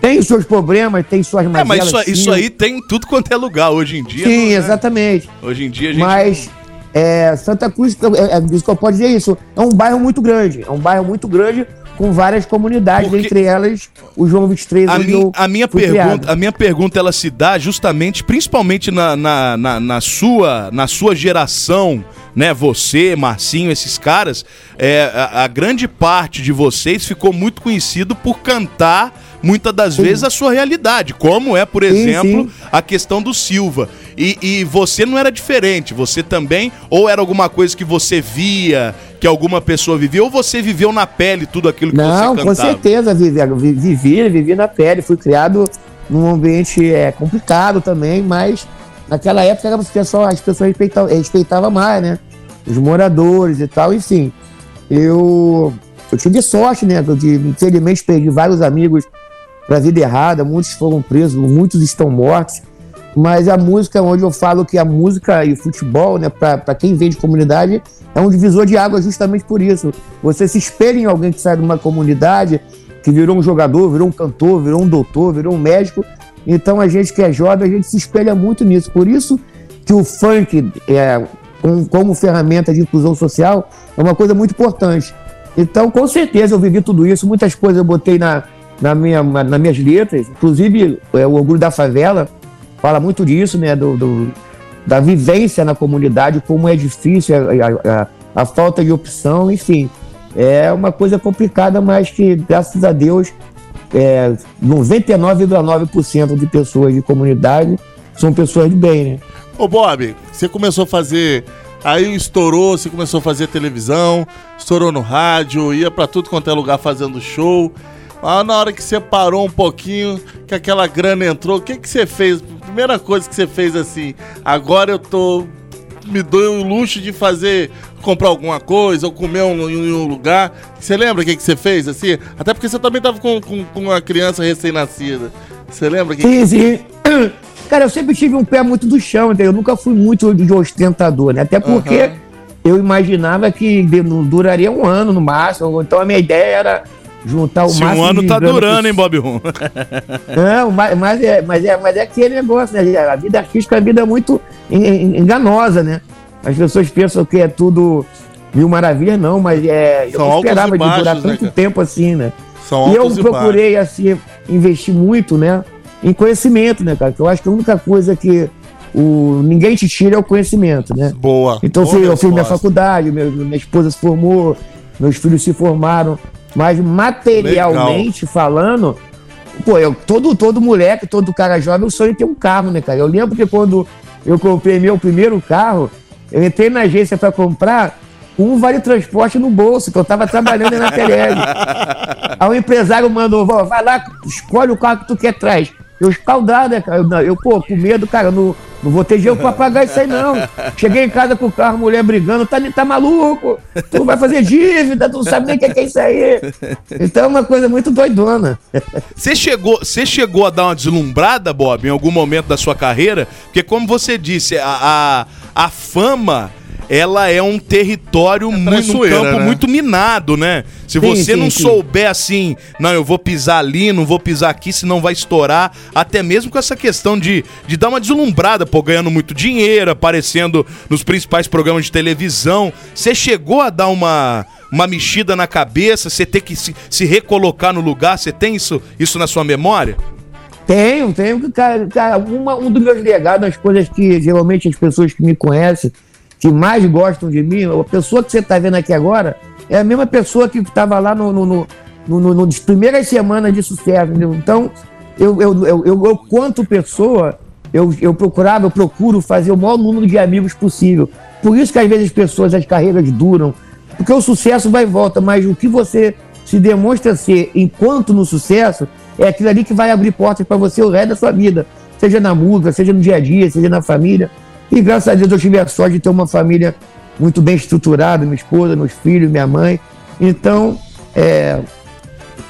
Tem os seus problemas, tem suas
É, mas
mazelas.
isso, isso aí tem em tudo quanto é lugar hoje em dia.
Sim,
não é?
exatamente.
Hoje em dia a gente.
Mas é, Santa Cruz, é, é, isso que eu posso dizer isso, é um bairro muito grande. É um bairro muito grande com várias comunidades,
Porque-
entre elas o João 23,
A,
onde
min- a minha pergunta,
criado.
a minha pergunta ela se dá justamente, principalmente na, na, na, na sua, na sua geração, né? Você, Marcinho, esses caras, é, a, a grande parte de vocês ficou muito conhecido por cantar muitas das vezes a sua realidade, como é, por
Sim,
exemplo,
sim.
a questão do Silva. E, e você não era diferente, você também, ou era alguma coisa que você via, que alguma pessoa viveu ou você viveu na pele tudo aquilo que
Não,
você
com
cantava?
certeza, vivi, vi- vivi, vivi na pele, fui criado num ambiente é, complicado também, mas naquela época era o pessoal, as pessoas respeitavam, respeitavam mais, né? Os moradores e tal, enfim. Eu, eu tive sorte, né? De, infelizmente perdi vários amigos pra vida errada, muitos foram presos, muitos estão mortos. Mas a música, onde eu falo que a música e o futebol, né, pra quem vem de comunidade, é um divisor de água justamente por isso. Você se espelha em alguém que sai de uma comunidade, que virou um jogador, virou um cantor, virou um doutor, virou um médico. Então a gente que é jovem, a gente se espelha muito nisso. Por isso que o funk, é, com- como ferramenta de inclusão social, é uma coisa muito importante. Então, com certeza, eu vivi tudo isso. Muitas coisas eu botei na, na minha, na- nas minhas letras. Inclusive, é, o Orgulho da Favela fala muito disso, né? Do, do- da vivência na comunidade, como é difícil a, a- a- falta de opção, enfim. É uma coisa complicada, mas que, graças a Deus, é, 99,9% de pessoas de comunidade são pessoas de bem, né?
Ô Bob, você começou a fazer. Aí estourou, você começou a fazer televisão, estourou no rádio, ia pra tudo quanto é lugar fazendo show. Ah, na hora que você parou um pouquinho, que aquela grana entrou, o que, que você fez? Primeira coisa que você fez assim, agora eu tô. Me dou o luxo de fazer, comprar alguma coisa ou comer um- em um lugar. Você lembra o que, que você fez assim? Até porque você também tava com, com, com uma criança recém-nascida. Você lembra? Que
Sim, sim. Cara, eu sempre tive um pé muito do chão, entendeu? Eu nunca fui muito de ostentador, né? Até porque
Aham.
eu imaginava que duraria um ano no máximo. Então a minha ideia era juntar o
Se
máximo
um ano tá durando,
possível.
hein, Bob Rum?
Não, mas, mas, é, mas, é, mas é aquele negócio, né? A vida artística é uma vida muito en- en- enganosa, né? As pessoas pensam que é tudo mil maravilhas, não, mas é, eu
São
não
altos e
esperava de durar
né,
tanto
cara?
tempo assim, né?
São
e eu
e
procurei, assim, investir muito, né? Em conhecimento, né, cara? Que eu acho que a única coisa que o, ninguém te tira é o conhecimento, né?
Boa.
Então
Boa
eu fiz minha faculdade, meu- minha esposa se formou, meus filhos se formaram, mas materialmente falando, pô, eu, todo, todo moleque, todo cara jovem, o sonho é ter um carro, né, cara? Eu lembro que quando eu comprei meu primeiro carro, eu entrei na agência para comprar com um vale transporte no bolso, que eu tava trabalhando na Teleg. Aí o empresário mandou, "Vó, vai lá, escolhe o carro que tu quer atrás. Eu escaldado, né, cara? Eu, eu, pô, com medo, cara, não, não vou ter dinheiro pra pagar isso aí, não. Cheguei em casa com o carro, mulher brigando, tá, tá maluco? Tu vai fazer dívida, tu não sabe nem o que que é isso aí. Então é uma coisa muito doidona.
Você chegou, você chegou a dar uma deslumbrada, Bob, em algum momento da sua carreira? Porque como você disse, a, a, a fama, ela é um território muito, um campo
né?
muito minado, né? Se
Sim,
você
sim,
não
sim.
souber assim, não, eu vou pisar ali, não vou pisar aqui, senão vai estourar. Até mesmo com essa questão de, de dar uma deslumbrada, pô, ganhando muito dinheiro, aparecendo nos principais programas de televisão. Você chegou a dar uma, uma mexida na cabeça, você ter que se, se recolocar no lugar, você tem isso, isso na sua memória?
Tenho, tenho. Cara, cara uma, um dos meus legados, as coisas que geralmente as pessoas que me conhecem, que mais gostam de mim, a pessoa que você está vendo aqui agora, é a mesma pessoa que estava lá no, no, no, no, nas primeiras semanas de sucesso, entendeu? Então, eu, eu, eu, eu, eu, quanto pessoa, eu, eu procurava, eu procuro fazer o maior número de amigos possível. Por isso que às vezes as pessoas, as carreiras duram, porque o sucesso vai e volta, mas o que você se demonstra ser enquanto no sucesso é aquilo ali que vai abrir portas para você o resto da sua vida, seja na música, seja no dia a dia, seja na família. E graças a Deus eu tive a sorte de ter uma família muito bem estruturada, minha esposa, meus filhos, minha mãe. Então, é,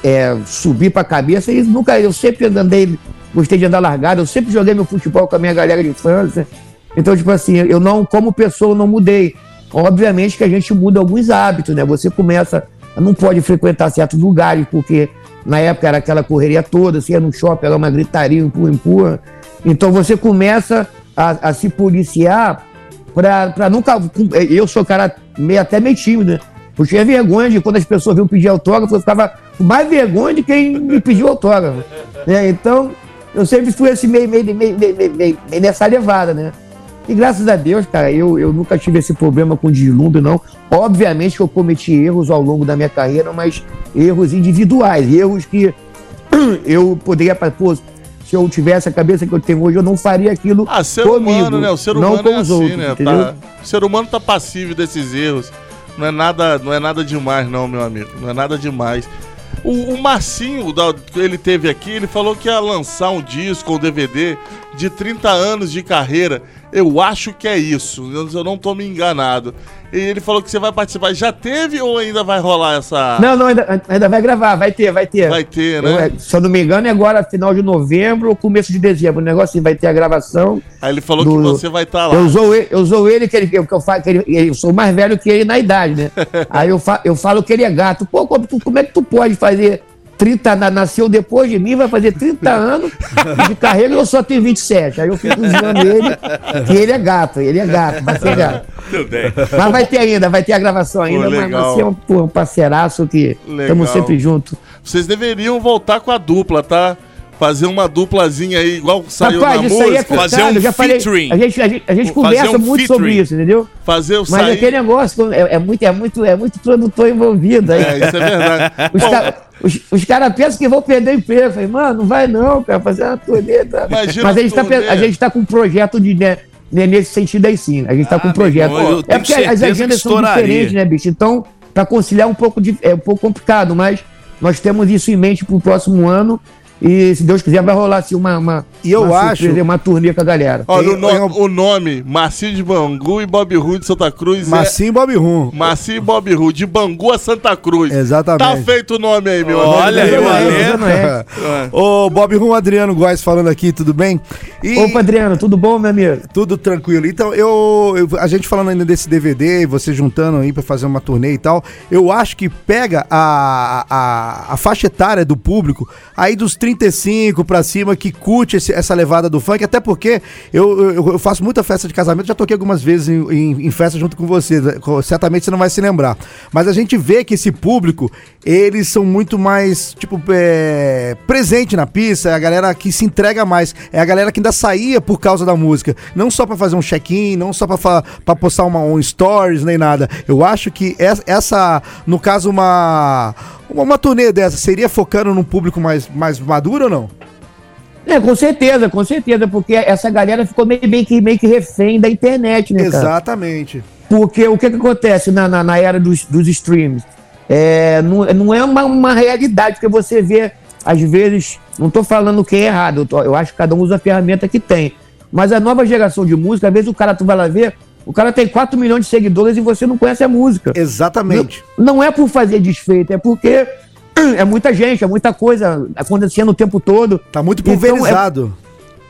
é, subir para a cabeça e nunca, eu sempre andei, gostei de andar largado, eu sempre joguei meu futebol com a minha galera de infância. Então, tipo assim, eu não, como pessoa, eu não mudei. Obviamente que a gente muda alguns hábitos, né? Você começa, não pode frequentar certos lugares, porque na época era aquela correria toda, você ia no shopping, era uma gritaria, empurra, empurra. Então você começa a, a se policiar para nunca. Eu sou cara meio, até meio tímido, né? Eu tinha vergonha de quando as pessoas vinham pedir autógrafo, eu ficava com mais vergonha de quem me pediu autógrafo. né? Então, eu sempre fui assim, meio, meio, meio, meio, meio- meio- meio nessa levada, né? E graças a Deus, cara, eu, eu nunca tive esse problema com deslumbre, não. Obviamente que eu cometi erros ao longo da minha carreira, mas erros individuais, erros que eu poderia, pô, se eu tivesse a cabeça que eu tenho hoje, eu não faria aquilo
Ah, ser
comigo,
humano, né? O ser
não
humano
com
é
os
assim,
outros,
né? Tá- o ser humano tá passível desses erros. Não é nada, não é nada demais, não, meu amigo. Não é nada demais. O, o Marcinho, ele teve aqui, ele falou que ia lançar um disco ou DVD de 30 anos de carreira. Eu acho que é isso. Eu, eu não tô me enganado. E ele falou que você vai participar. Já teve ou ainda vai rolar essa.
Não, não, ainda, ainda vai gravar, vai ter, vai ter.
Vai ter,
Eu,
né?
é, se eu não me engano, é agora final de novembro ou começo de dezembro. O negócio assim, vai ter a gravação.
Aí ele falou
do-
que você vai estar lá.
Eu usou ele, eu usou ele que, ele, que eu, que eu, que ele, eu sou mais velho que ele na idade, né? Aí eu, fa, eu falo que ele é gato. Pô, como, tu- como é que tu pode fazer 30, na- nasceu depois de mim, vai fazer 30 anos de carreira e eu só tenho 27. Aí eu fico zoando ele, que ele é gato, ele é gato, vai ser gato.
Tudo bem.
Mas vai ter ainda, vai ter a gravação ainda,
Pô,
mas você é um, um parceiraço que estamos sempre juntos.
Vocês deveriam voltar com a dupla, tá? Fazer uma duplazinha aí, igual saiu
Rapaz,
na
isso aí é complicado, eu já falei, a gente, a gente, a gente
Fazer
conversa
um
muito sobre
featuring.
isso, entendeu?
Fazer o
Mas
sair...
aquele negócio é, é muito, é, muito, é muito produtor envolvido. Aí.
É, isso é verdade.
Os,
Bom,
ca- os, os caras pensam que vão perder o emprego. Eu falei, mano, não vai não, cara, fazer uma turnê. Tá?
Imagina
Mas a gente, tá,
turnê.
a gente tá com um projeto de, né, né, nesse sentido aí sim. A gente tá com um projeto.
irmão, eu
é porque as agendas são diferentes, né, bicho? Então, pra conciliar um pouco de, é um pouco complicado, mas nós temos isso em mente pro próximo ano. E se Deus quiser, vai rolar assim uma, uma,
E eu
uma
acho-
uma turnê com a galera.
Olha, o, no- o nome, Marcinho de Bangu e Bob Ru de Santa Cruz
Massinho e Bob Rum.
é... Marcinho e Bob Ru, de Bangu a Santa Cruz.
Exatamente.
Tá feito o nome aí, meu
Olha aí,
amigo.
o
Não é,
Alê.
não é.
Ô, Bob Rum, Adriano Góes falando aqui, tudo bem? E
Opa, Adriano, tudo bom, meu amigo?
tudo tranquilo. Então, eu, eu- a gente falando ainda desse DVD, você juntando aí pra fazer uma turnê e tal, eu acho que pega a, a, a faixa etária do público aí dos 35 pra cima que curte esse- essa levada do funk, até porque eu, eu, eu faço muita festa de casamento, já toquei algumas vezes em, em, em festa junto com você, né? Certamente você não vai se lembrar. Mas a gente vê que esse público, eles são muito mais, tipo, é, presente na pista, é a galera que se entrega mais, é a galera que ainda saía por causa da música, não só pra fazer um check-in, não só pra postar uma, um stories, nem nada. Eu acho que essa, no caso, uma, uma, uma turnê dessa, seria focando num público mais, mais maduro ou não?
É, com certeza, com certeza, porque essa galera ficou meio, meio, que, meio que refém da internet, né, cara?
Exatamente.
Porque o que, que acontece na, na, na era dos, dos streams? É, não, não é uma, uma realidade, porque você vê, às vezes, não tô falando que é errado, eu, tô- eu acho que cada um usa a ferramenta que tem. Mas a nova geração de música, às vezes o cara, tu vai lá ver, o cara tem 4 milhões de seguidores e você não conhece a música.
Exatamente.
Não, não é por fazer desfeito, é porque é muita gente, é muita coisa acontecendo o tempo todo.
Tá muito
Então, é-
pulverizado.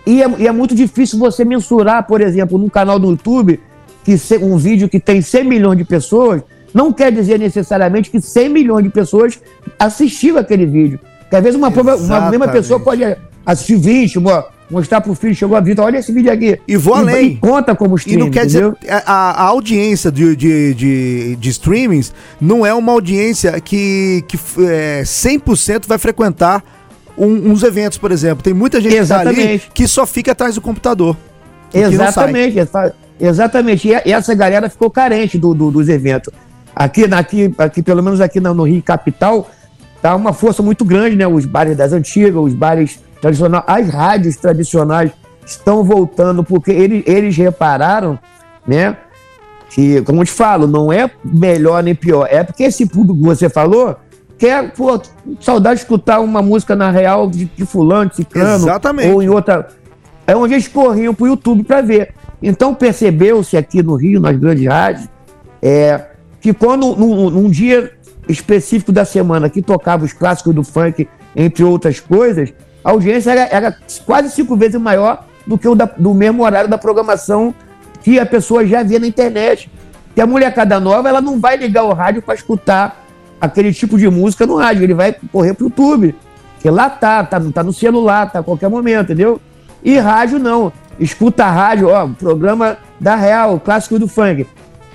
e é, e é muito difícil você mensurar, por exemplo, num canal do YouTube, que um vídeo que tem 100 milhões de pessoas, não quer dizer necessariamente que 100 milhões de pessoas assistiram aquele vídeo. Porque às vezes uma, prova- uma mesma pessoa pode assistir 20, mo- mostrar pro filho, chegou a vida, olha esse vídeo aqui.
E vou além.
E conta como
E
stream,
não quer
entendeu?
dizer. A, a audiência de, de, de, de streamings não é uma audiência que, que é, 100% vai frequentar um- uns eventos, por exemplo. Tem muita gente que tá ali
Exatamente.
que só fica atrás do computador. e.
Exatamente, exa- exatamente. E e essa galera ficou carente do, do- dos eventos. Aqui, aqui, aqui, pelo menos aqui no, no Rio Capital, tá uma força muito grande, né? Os bares das antigas, os bares tradicionais, as rádios tradicionais estão voltando, porque eles, eles repararam, né? Que, como eu te falo, não é melhor nem pior. É porque esse público que você falou quer, pô, saudade de escutar uma música na real de, de fulano, de ciclano.
Exatamente.
Ou em outra. É onde eles corriam pro YouTube para ver. Então percebeu-se aqui no Rio, nas grandes rádios, é, que quando num, num dia específico da semana que tocava os clássicos do funk, entre outras coisas, a audiência era, era quase cinco vezes maior do que o da- do mesmo horário da programação que a pessoa já via na internet. Que a molecada nova, ela não vai ligar o rádio para escutar aquele tipo de música no rádio, ele vai correr pro YouTube. Porque lá tá, tá, tá no celular, tá a qualquer momento, entendeu? E rádio não. Escuta a rádio, ó, programa da Real, clássico do funk.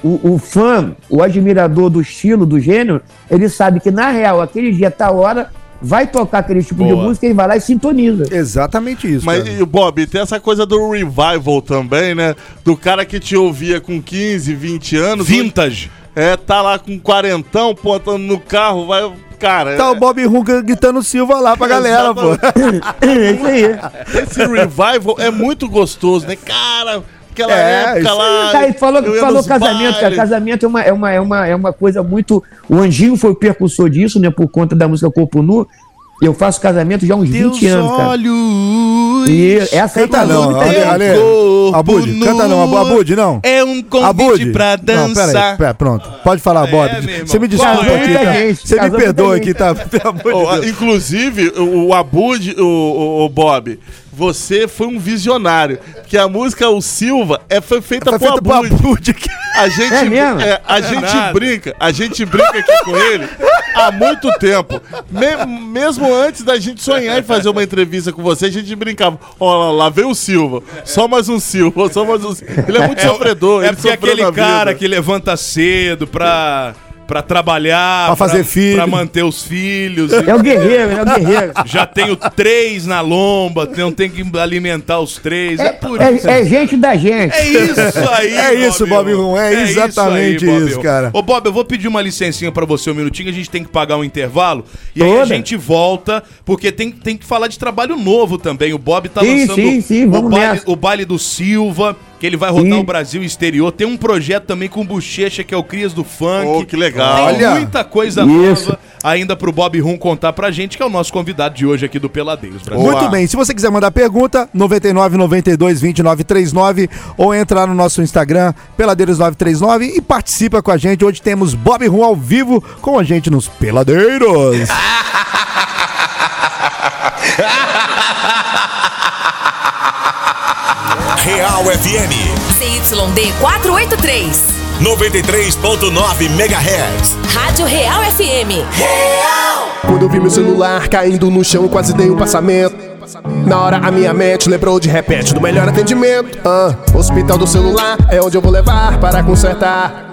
O, o fã, o admirador do estilo, do gênero, ele sabe que na real, aquele dia, tal hora, vai tocar aquele tipo de
Boa.
música, ele vai lá e sintoniza.
Exatamente isso.
Mas,
cara.
e, Bob, tem essa coisa do revival também, né? Do cara que te ouvia com 15, 20 anos.
Vintage.
É, tá lá com quarentão, pontando no carro, vai. Cara,
Tá o Bob Runga gritando Silva lá pra galera, pô.
É isso aí.
esse revival é muito gostoso, né? Cara, Aquela
É,
época lá.
Tá, ele falou, falou casamento, cara.
bailes.
Casamento é uma, é, uma, é, uma, é uma coisa muito. O Anjinho foi o precursor disso, né? Por conta da música Corpo Nu. Eu faço casamento já há uns 20 anos, cara.
olhos.
E essa aí
Canta
tá
não, Ale,
tá
Ale,
corpo
Abud, canta não, Abu- Abud, não.
É um convite
Abud.
pra
Não, pera aí,
dançar.
pera, pronto. Pode falar, Bob.
meu irmão.
Você me desculpa
Qual é?
aqui, tá?
Gente,
Você me perdoa aqui, tá? Pelo amor de Deus.
inclusive, o, o Abud, o, o, o Bob, você foi um visionário. Que a música O Silva é, foi feita
Foi
por
feito pro
Abud. A gente,
É mesmo?
é, a gente
nada.
brinca, a gente brinca aqui com ele há muito tempo. Me- mesmo antes da gente sonhar em fazer uma entrevista com você, a gente brincava. Ó, lá, lá veio o Silva. Só mais um Silva, só mais um Silva. Ele é muito sofredor.
É
ele
porque
sofreu
aquele cara que levanta cedo pra, pra trabalhar,
Pra fazer filho.
pra manter os filhos.
É o guerreiro, é o guerreiro.
Já tenho três na lomba, não tem que alimentar os três. É,
É,
por isso.
é, é gente da gente.
É isso aí,
É isso, Bob Rum, é exatamente
Bob
isso,
Rum.
cara.
Ô, Bob, eu vou pedir uma licencinha pra você um minutinho, a gente tem que pagar um intervalo. E aí a
Toda.
gente volta, porque tem, tem que falar de trabalho novo também. O Bob tá
Sim,
lançando
sim, sim,
o,
vamos
baile, o baile do Silva, que ele vai rodar o Brasil exterior. Tem um projeto também com o Bochecha, que é o Crias do Funk.
Oh, que legal.
Tem
Olha.
muita coisa
Isso.
nova ainda pro Bob Rum contar pra gente, que é o nosso convidado de hoje aqui do Peladeiros Brasil.
Boa.
Muito bem, se você quiser mandar pergunta, 99 92 29 39 ou entrar no nosso Instagram, Peladeiros939 e participa com a gente. Hoje temos Bob Rum ao vivo com a gente nos Peladeiros.
Real FM
CYD 483.
93.9 MHz.
Rádio Real FM.
Quando eu vi meu celular caindo no chão, quase dei um passamento. Na hora a minha mente lembrou de repente do melhor atendimento. Ah, hospital do celular é onde eu vou levar para consertar.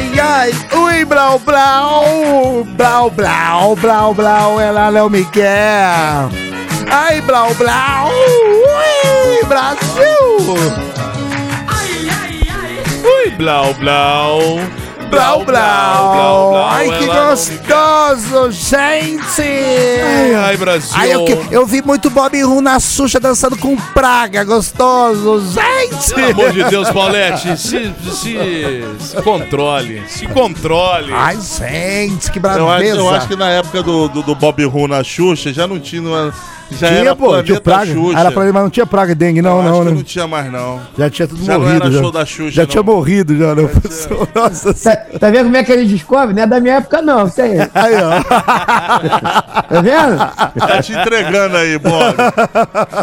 Ai, ai, ai, ui, blau, blau, blau, blau, blau, blau, ela não me quer. Ai, blau, blau, ui, Brasil.
Ui, blau, blau.
Blau, blau, ai, que
ela não me
gostoso, gente.
Ai, ai, Brasil.
Ai, eu, que- eu vi muito Bob Rum na Xuxa dançando com praga, gostoso, gente.
Pelo amor de Deus, Paulette, se, se, se controle, se controle.
Ai, gente, que
Eu acho,
braveza.
eu acho que na época do, do, do Bob Ru na Xuxa já não tinha. uma- já
tinha,
era
pô, tinha praga.
Xuxa.
Era praga, mas não tinha praga e dengue, não,
Eu acho
não,
que
né?
não tinha mais, não.
Já tinha tudo
Já não
morrido.
era
já
show da Xuxa,
já
não.
tinha morrido, já, né? Nossa
Tá, tá vendo como é que ele descobre? Não é da minha época, não. Isso aí.
Aí, ó.
Tá vendo?
Tá te entregando aí, Bob.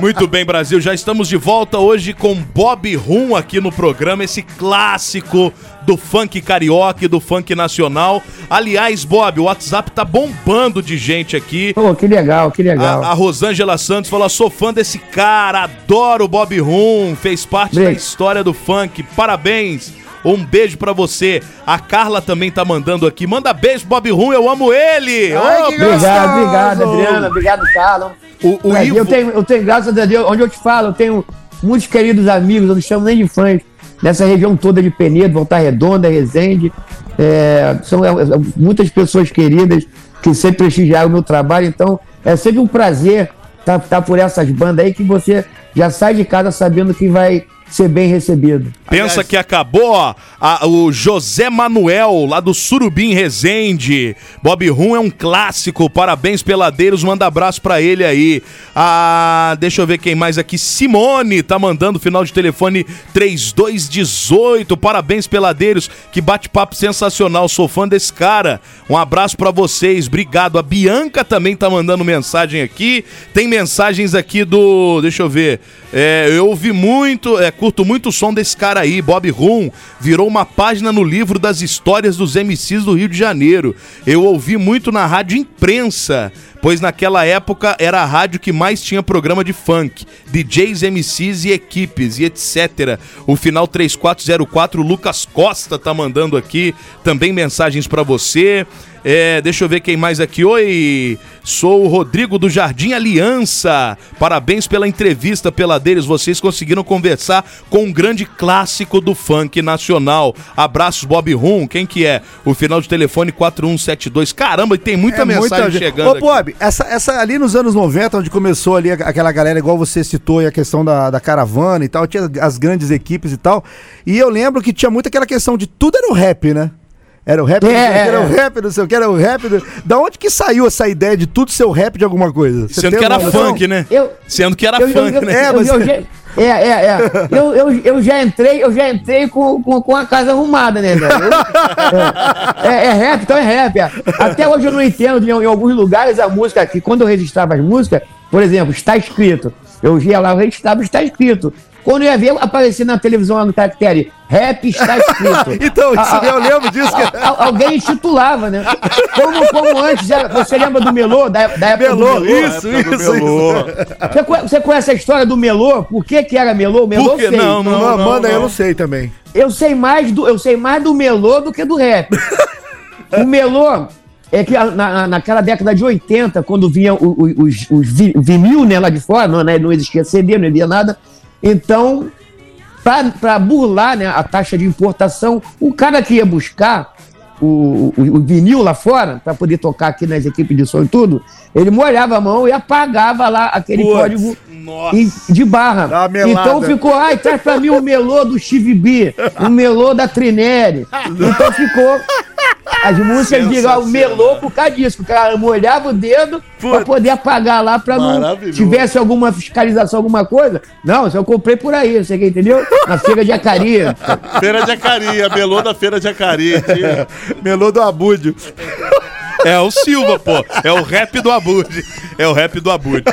Muito bem, Brasil. Já estamos de volta hoje com Bob Rum aqui no programa, esse clássico do funk carioca e do funk nacional. Aliás, Bob, o WhatsApp tá bombando de gente aqui.
Pô, que legal, que legal.
A, a Rosângela Santos falou: sou fã desse cara, adoro o Bob Rum, fez parte da história do funk. Parabéns. Um beijo pra você. A Carla também tá mandando aqui. Manda beijo, Bob Rum, eu amo ele.
Ai, que
Obrigado,
gostoso.
obrigado, Adriana. Obrigado, Carlos.
O, o Ivo-
eu, tenho, eu tenho, graças a Deus, onde eu te falo, eu tenho muitos queridos amigos, eu não chamo nem de fãs, nessa região toda de Penedo, Volta Redonda, Resende. É, são é, é, muitas pessoas queridas que sempre prestigiaram o meu trabalho, então é sempre um prazer estar por essas bandas aí que você já sai de casa sabendo que vai ser bem recebido.
Pensa que acabou, ó, a- o José Manuel, lá do Surubim Resende. Bob Rum é um clássico, parabéns peladeiros, manda abraço pra ele aí. Ah, deixa eu ver quem mais aqui. Simone tá mandando final de telefone 3218. Parabéns peladeiros, que bate-papo sensacional, sou fã desse cara. Um abraço pra vocês, obrigado. A Bianca também tá mandando mensagem aqui. Tem mensagens aqui do, deixa eu ver. É, eu ouvi muito, é, curto muito o som desse cara aí, Bob Rum. Virou uma página no livro das histórias dos MCs do Rio de Janeiro. Eu ouvi muito na rádio imprensa. Pois naquela época era a rádio que mais tinha programa de funk, DJs, MCs e equipes e etc. O final 3404, Lucas Costa tá mandando aqui também mensagens pra você. É, deixa eu ver quem mais aqui. Oi, sou o Rodrigo do Jardim Aliança. Parabéns pela entrevista, pela deles. Vocês conseguiram conversar com um grande clássico do funk nacional. Abraços, Bob Rum. Quem que é? O final de telefone 4172. Caramba, e tem muita
É
mensagem
gente.
chegando
Ô,
aqui.
Essa, essa ali nos anos 90, onde começou ali aquela galera, igual você citou, e a questão da, da caravana e tal, tinha as grandes equipes e tal. E eu lembro que tinha muito aquela questão de tudo era o rap, né? Era o rap,
É,
era
é,
o
é.
rap, não sei o que, era o rap. do- Da onde que saiu essa ideia de tudo ser o rap de alguma coisa? Você
Sendo que era funk, né?
Eu-
Sendo que era
eu-
funk,
eu-
né?
É, mas-
eu- eu já- É, é, é. Eu, eu, eu já entrei, eu já entrei com, com, com a casa arrumada, né, velho? É, é rap, então é rap. é. Até hoje eu não entendo em, em alguns lugares a música que quando eu registrava as músicas, por exemplo, está escrito. Eu ia lá, eu registrava, está escrito. Quando eu ia ver aparecer na televisão lá no caractere, rap está escrito.
Então, isso
A- a-
eu lembro disso. que-
al- alguém titulava, né? Como, como antes, era, você lembra do Melô, da, da época
Melô,
do Melô?
isso,
época do
isso,
Melô.
isso.
Você, conhe- você conhece a história do Melô? Por que, que era Melô? O Melô
Por que
eu sei.
não, não,
Não,
não,
manda aí, eu
não.
não sei também.
Eu sei mais do, eu sei mais do Melô do que do rap. o Melô é que a- na, na- naquela década de 80, quando vinha o- o- os, os vi- vinil né, lá de fora, não, né, não existia CD, não havia nada. Então, para burlar né, a taxa de importação, o cara que ia buscar o, o- o vinil lá fora, para poder tocar aqui nas equipes de som e tudo, ele molhava a mão e apagava lá aquele
Putz,
código
Nossa.
de barra. Então ficou, ai, traz pra mim o melô do Steve B, o melô da Trinelli. Então ficou as músicas o melô por causa disso. O cara molhava o dedo pra poder apagar lá pra não tivesse alguma fiscalização, alguma coisa. Não, isso eu comprei por aí, você entendeu? Na feira de Acari.
Feira de Acari, a melô da Feira de Acari. tinha.
Melô do Abúdio.
É o Silva, pô. É o rap do Abud. É o rap do Abud.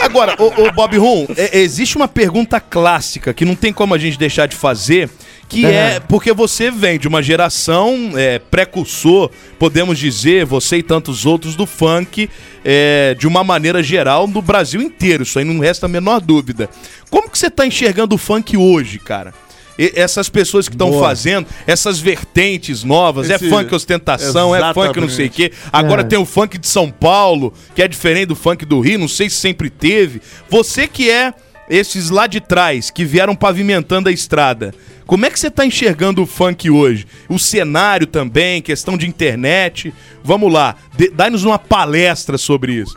Agora, ô, ô, Bob Rum, é- existe uma pergunta clássica que não tem como a gente deixar de fazer, que é porque você vem de uma geração é, precursor, podemos dizer, você e tantos outros do funk, é, de uma maneira geral, no Brasil inteiro. Isso aí não resta a menor dúvida. Como que você tá enxergando o funk hoje, cara? E- essas pessoas que estão fazendo essas vertentes novas, é
Esse-
funk ostentação, é funk não sei o quê. Agora
É.
tem o funk de São Paulo, que é diferente do funk do Rio, não sei se sempre teve. Você que é esses lá de trás, que vieram pavimentando a estrada, como é que você tá enxergando o funk hoje? O cenário também, questão de internet. Vamos lá, dá-nos uma palestra sobre isso.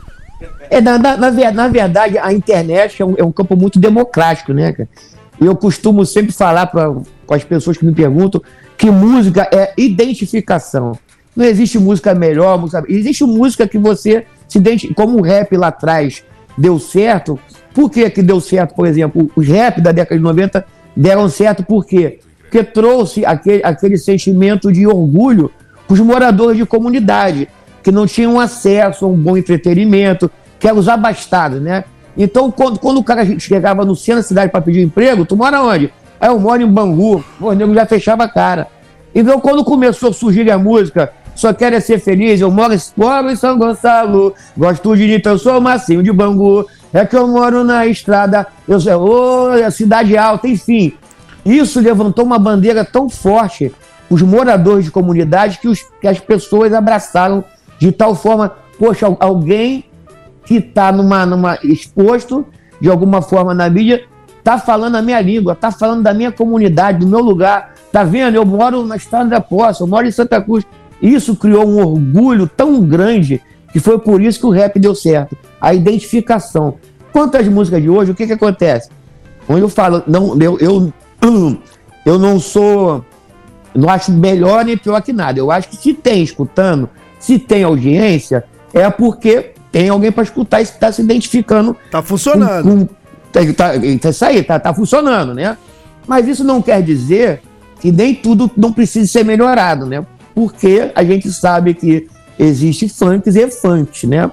É, na, na, na ver- na verdade, a internet é um, é um campo muito democrático, né, cara? Eu costumo sempre falar pra, com as pessoas que me perguntam que música é identificação. Não existe música melhor, música... existe música que você se identifica. Como o rap lá atrás deu certo, por que, que deu certo, por exemplo? Os rap da década de 90 deram certo por quê? Porque trouxe aquele, aquele sentimento de orgulho para os moradores de comunidade, que não tinham acesso a um bom entretenimento, que eram os abastados, né? Então, quando, quando o cara chegava no centro da cidade para pedir emprego, tu mora onde? Aí eu moro em Bangu, o nego já fechava a cara. Então, quando começou a surgir a música, só quero é ser feliz, eu moro, moro em São Gonçalo, gosto de Nito, eu sou macio de Bangu, é que eu moro na estrada, eu ô, é cidade alta, enfim. Isso levantou uma bandeira tão forte, os moradores de comunidade, que, os, que as pessoas abraçaram de tal forma, poxa, al- alguém que está numa, numa exposto de alguma forma na mídia, tá falando a minha língua, tá falando da minha comunidade, do meu lugar. Tá vendo? Eu moro na Estrada da Poça, eu moro em Santa Cruz. Isso criou um orgulho tão grande que foi por isso que o rap deu certo. A identificação. Quanto às músicas de hoje, o que que acontece? Quando eu falo, não, eu, eu, eu não sou, não acho melhor nem pior que nada. Eu acho que se tem escutando, se tem audiência, é porque tem alguém para escutar e está se identificando.
Tá funcionando.
Com, com, tá, tá, isso aí, tá, tá funcionando, né? Mas isso não quer dizer que nem tudo não precisa ser melhorado, né? Porque a gente sabe que existe funks e funks, né?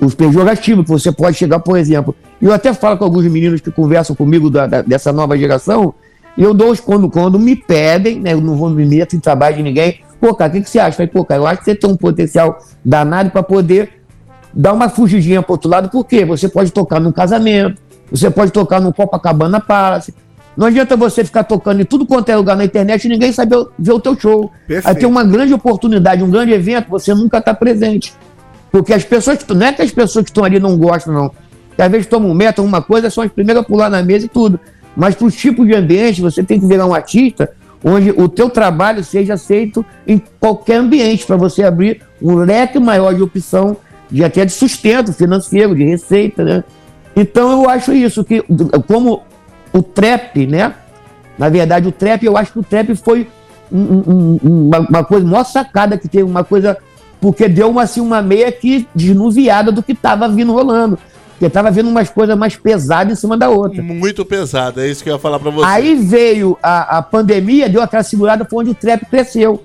Os pejorativos, que você pode chegar, por exemplo. E eu até falo com alguns meninos que conversam comigo da- da- dessa nova geração, e eu dou os quando, quando me pedem, né? Eu não vou me meter em trabalho de ninguém. Pô, cara, o que, que você acha? Eu Falei, pô, cara, eu acho que você tem um potencial danado para poder dar uma fugidinha pro outro lado, porque você pode tocar num casamento, você pode tocar no Copacabana Palace. Não adianta você ficar tocando em tudo quanto é lugar na internet e ninguém saber ver o teu show.
Perfeito.
Aí tem uma grande oportunidade, um grande evento, você nunca está presente. Porque as pessoas que não é que as pessoas que estão ali não gostam, não. Que às vezes tomam um meta, uma coisa, são as primeiras a pular na mesa e tudo. Mas para os tipos de ambiente, você tem que virar um artista onde o teu trabalho seja aceito em qualquer ambiente, para você abrir um leque maior de opção, de até de sustento financeiro, de receita, né? Então eu acho isso, que como o trap, né? Na verdade, o trap, eu acho que o trap foi um- um- uma, uma coisa, maior sacada que teve, uma coisa, porque deu uma, assim, uma meia que desnuviada do que tava vindo rolando. Porque tava vindo umas coisas mais pesadas em cima da outra.
Muito pesado, é isso que eu ia falar pra você.
Aí veio a, a pandemia, deu aquela segurada, foi onde o trap cresceu.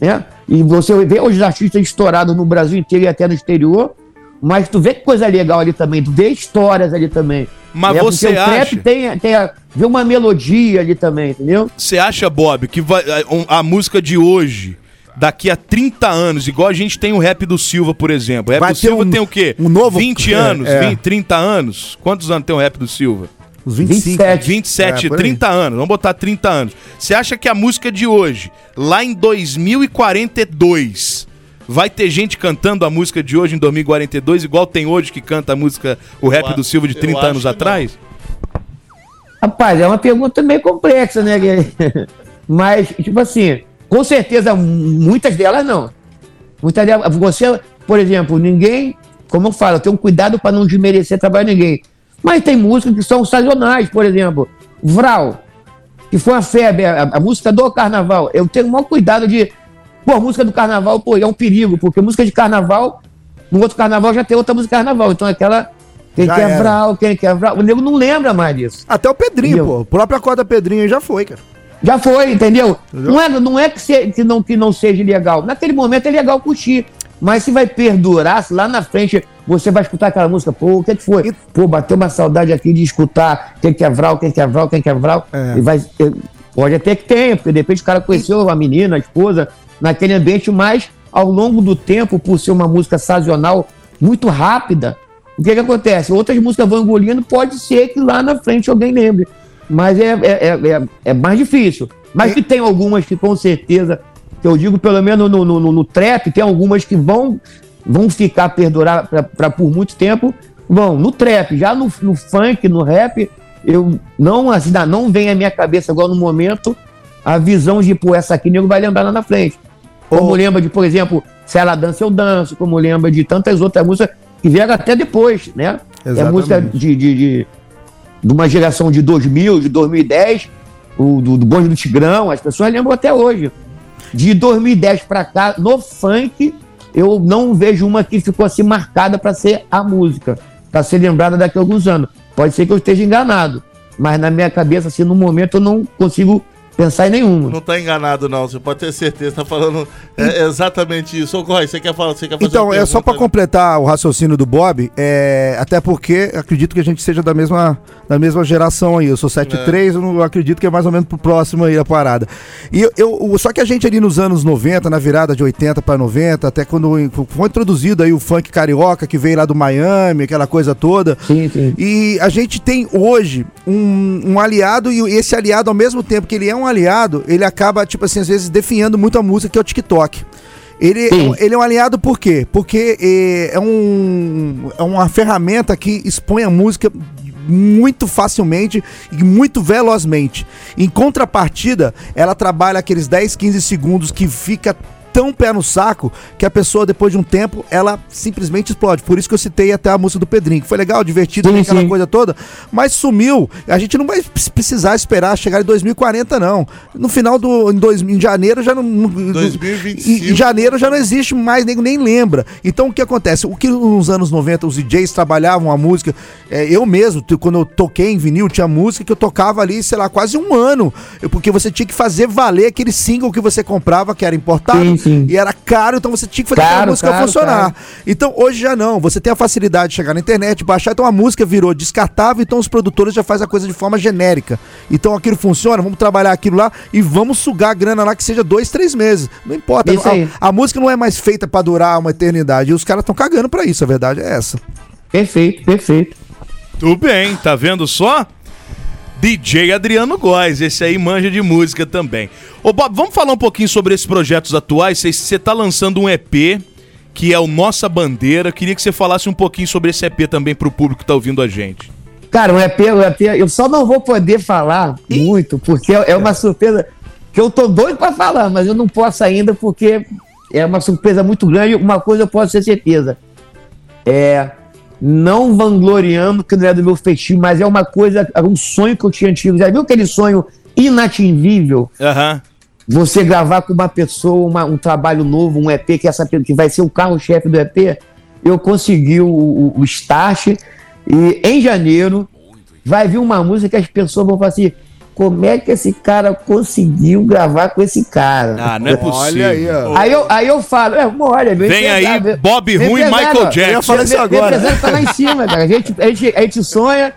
Né? E você vê os artistas estourados no Brasil inteiro e até no exterior, mas tu vê que coisa legal ali também, tu vê histórias ali também.
Mas
né?
você
Porque o
acha-
tem, tem a, vê uma melodia ali também, entendeu?
Você acha, Bob, que vai- a, a música de hoje, daqui a 30 anos, igual a gente tem o rap do Silva, por exemplo. O rap
Vai
do Silva
um-
tem o quê?
um novo-
20
é,
anos,
é.
20, 30 anos. Quantos anos tem o rap do Silva?
Os 25.
27.
27,
É, por aí.
30 anos. Vamos botar 30 anos. Você acha que a música de hoje, lá em 2042, vai ter gente cantando a música de hoje em 2042, igual tem hoje que canta a música, o rap
Eu
do Silva de
acho
30
que
anos
não.
atrás?
Rapaz, é uma pergunta meio complexa, né? Mas, tipo assim, com certeza, muitas delas não. Muitas delas, você, por exemplo, ninguém, como eu falo, tem um cuidado para não desmerecer trabalho de ninguém. Mas tem músicas que são sazonais, por exemplo, Vral, que foi uma febre, a, a música do carnaval. Eu tenho o maior cuidado de. Pô, a música do carnaval, pô, é um perigo, porque música de carnaval, no outro carnaval já tem outra música de carnaval. Então aquela. Quem
Já
quer. Vral, quem quer Vral. O nego não lembra mais disso.
Até o Pedrinho,
Entendeu?
pô. O próprio Acorda Pedrinho aí já foi, cara.
Já foi, entendeu? Não é, não é que, se- que não, que não seja legal. Naquele momento é legal curtir. Mas se vai perdurar, se lá na frente você vai escutar aquela música, pô, o que, que foi? Pô, bateu uma saudade aqui de escutar quem que é Vral, quem que é Vral, quem que é Vral.
É.
E vai, pode até que tenha, porque de repente o cara conheceu a menina, a esposa, naquele ambiente, mas ao longo do tempo, por ser uma música sazonal muito rápida, o que que acontece? Outras músicas vão engolindo, pode ser que lá na frente alguém lembre. Mas é, é, é, é- é mais difícil. Mas que tem algumas que com certeza, que eu digo pelo menos no, no, no- no trap, tem algumas que vão, vão ficar perdurar pra, pra por muito tempo. Vão, no trap, já no, no funk, no rap, eu não, assim, não vem à minha cabeça agora no momento a visão de, pô, essa aqui nego vai lembrar lá na frente. Como lembra de, por exemplo, Se Ela Dança, Eu Danço, como lembra de tantas outras músicas que vieram até depois, né? É
Exatamente.
música de, de, de, de uma geração de 2000, de 2010, o, do, do Bonde do Tigrão, as pessoas lembram até hoje. De 2010 pra cá, no funk, eu não vejo uma que ficou assim marcada pra ser a música, pra ser lembrada daqui a alguns anos. Pode ser que eu esteja enganado, mas na minha cabeça, assim, no momento, eu não consigo pensar em nenhuma.
Não tá enganado, não. Você pode ter certeza. Tá falando é, exatamente isso. Ô, Corre, você quer falar? Você quer fazer
Então, é só pra
pergunta?
completar o raciocínio do Bob, é, até porque acredito que a gente seja da mesma, da mesma geração aí. Eu sou 73, eu não acredito que é mais ou menos pro próximo aí a parada. E eu, eu- só que a gente ali nos anos 90, na virada de 80 para 90, até quando foi introduzido aí o funk carioca que veio lá do Miami, aquela coisa toda.
Sim, sim.
E a gente tem hoje um, um aliado e esse aliado, ao mesmo tempo que ele é um aliado, ele acaba, tipo assim, às vezes definhando muito a música, que é o TikTok. Ele,
Sim.
ele é um aliado por quê? Porque eh, é, um, é uma ferramenta que expõe a música muito facilmente e muito velozmente. Em contrapartida, ela trabalha aqueles 10, 15 segundos que fica tão pé no saco que a pessoa, depois de um tempo, ela simplesmente explode. Por isso que eu citei até a música do Pedrinho, que foi legal, divertido,
Sim,
aquela
sim.
coisa toda, mas sumiu. A gente não vai precisar esperar chegar em 2040, não. No final do. Em, dois, em janeiro já não. não-
2025.
Em, em janeiro já não existe mais, nego nem lembra. Então o que acontece? O que nos anos 90 os DJs trabalhavam a música, é, eu mesmo, quando eu toquei em vinil, tinha música que eu tocava ali, sei lá, quase um ano. Porque você tinha que fazer valer aquele single que você comprava, que era importado.
Sim, sim. Sim.
e era caro, então você tinha que fazer
Caro,
aquela música
caro,
funcionar.
caro.
Então hoje já não, você tem a facilidade de chegar na internet, baixar, então a música virou descartável, então os produtores já fazem a coisa de forma genérica. Então aquilo funciona, vamos trabalhar aquilo lá e vamos sugar a grana lá que seja dois, três meses. Não importa,
Isso
a,
aí.
a música não é mais feita pra durar uma eternidade, e os caras estão cagando pra isso, a verdade é essa.
Perfeito, perfeito.
Tudo bem, tá vendo só? DJ Adriano Góes, esse aí manja de música também. Ô Bob, vamos falar um pouquinho sobre esses projetos atuais. Você tá lançando um EP que é o Nossa Bandeira. Queria que você falasse um pouquinho sobre esse EP também pro público que tá ouvindo a gente.
Cara, o EP, o EP, eu só não vou poder falar muito, porque é uma surpresa que eu tô doido pra falar, mas eu não posso ainda, porque é uma surpresa muito grande. Uma coisa eu posso ter certeza. É. Não vangloriando que não é do meu feitio, mas é uma coisa, é um sonho que eu tinha antigo. Já viu aquele sonho inatingível?
Aham.
Você gravar com uma pessoa uma- um trabalho novo, um EP, que, essa, que vai ser o carro-chefe do EP. Eu consegui o, o, o start e em janeiro vai vir uma música que as pessoas vão falar assim: como é que esse cara conseguiu gravar com esse cara?
Ah, não é possível.
aí, ó.
Aí eu, aí eu falo, é, olha, meu
Vem aí,
empresário-
Bob Ruim e Michael Jackson.
Eu ia falar isso agora.
empresário tá lá em cima, cara. A gente, a gente, a gente sonha,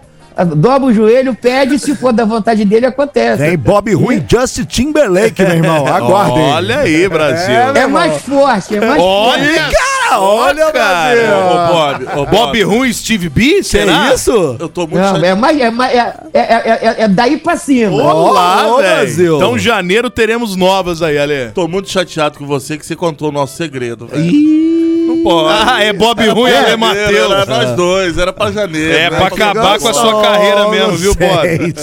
dobra o joelho, pede, se for da vontade dele, acontece.
Vem Bob Ruim Justin Timberlake, meu irmão. Aguardem.
Olha aí, Brasil.
É mais forte, é mais
Olha,
forte.
cara,
olha,
cara.
Ô, Bob, ô,
Bob
Bob,
Ruim e Steve B,
Que
será?
isso?
eu tô muito
Não,
chateado.
é, mais, é, mais, é, é, é, é- é daí pra cima.
Olá, velho.
Brasil.
Então, janeiro teremos novas aí, Ale.
Tô muito chateado com você que você contou o nosso segredo, velho. Não pode.
Ah, é Bob
Era
Ruim e Ale Matheus.
Era nós dois, era pra janeiro.
É
né?
pra acabar com a sua carreira mesmo, viu, Bob?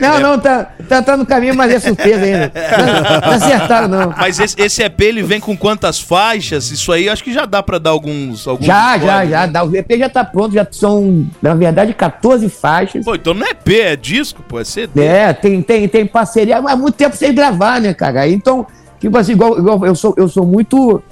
Não, não, tá, tá, tá no caminho, mas é surpresa ainda. Não, não acertaram, não.
Mas esse, esse EP, ele vem com quantas faixas? Isso aí, acho que já dá pra dar alguns... alguns
Já, já,
spoilers,
já.
né?
Dá. O EP já tá pronto, já são, na verdade, 14 faixas.
Pô, então não é EP, é disco, pô, é CD.
É, tem, tem, tem parceria, mas há muito tempo sem gravar, né, cara? Então, tipo assim, igual, igual eu, sou, eu sou muito.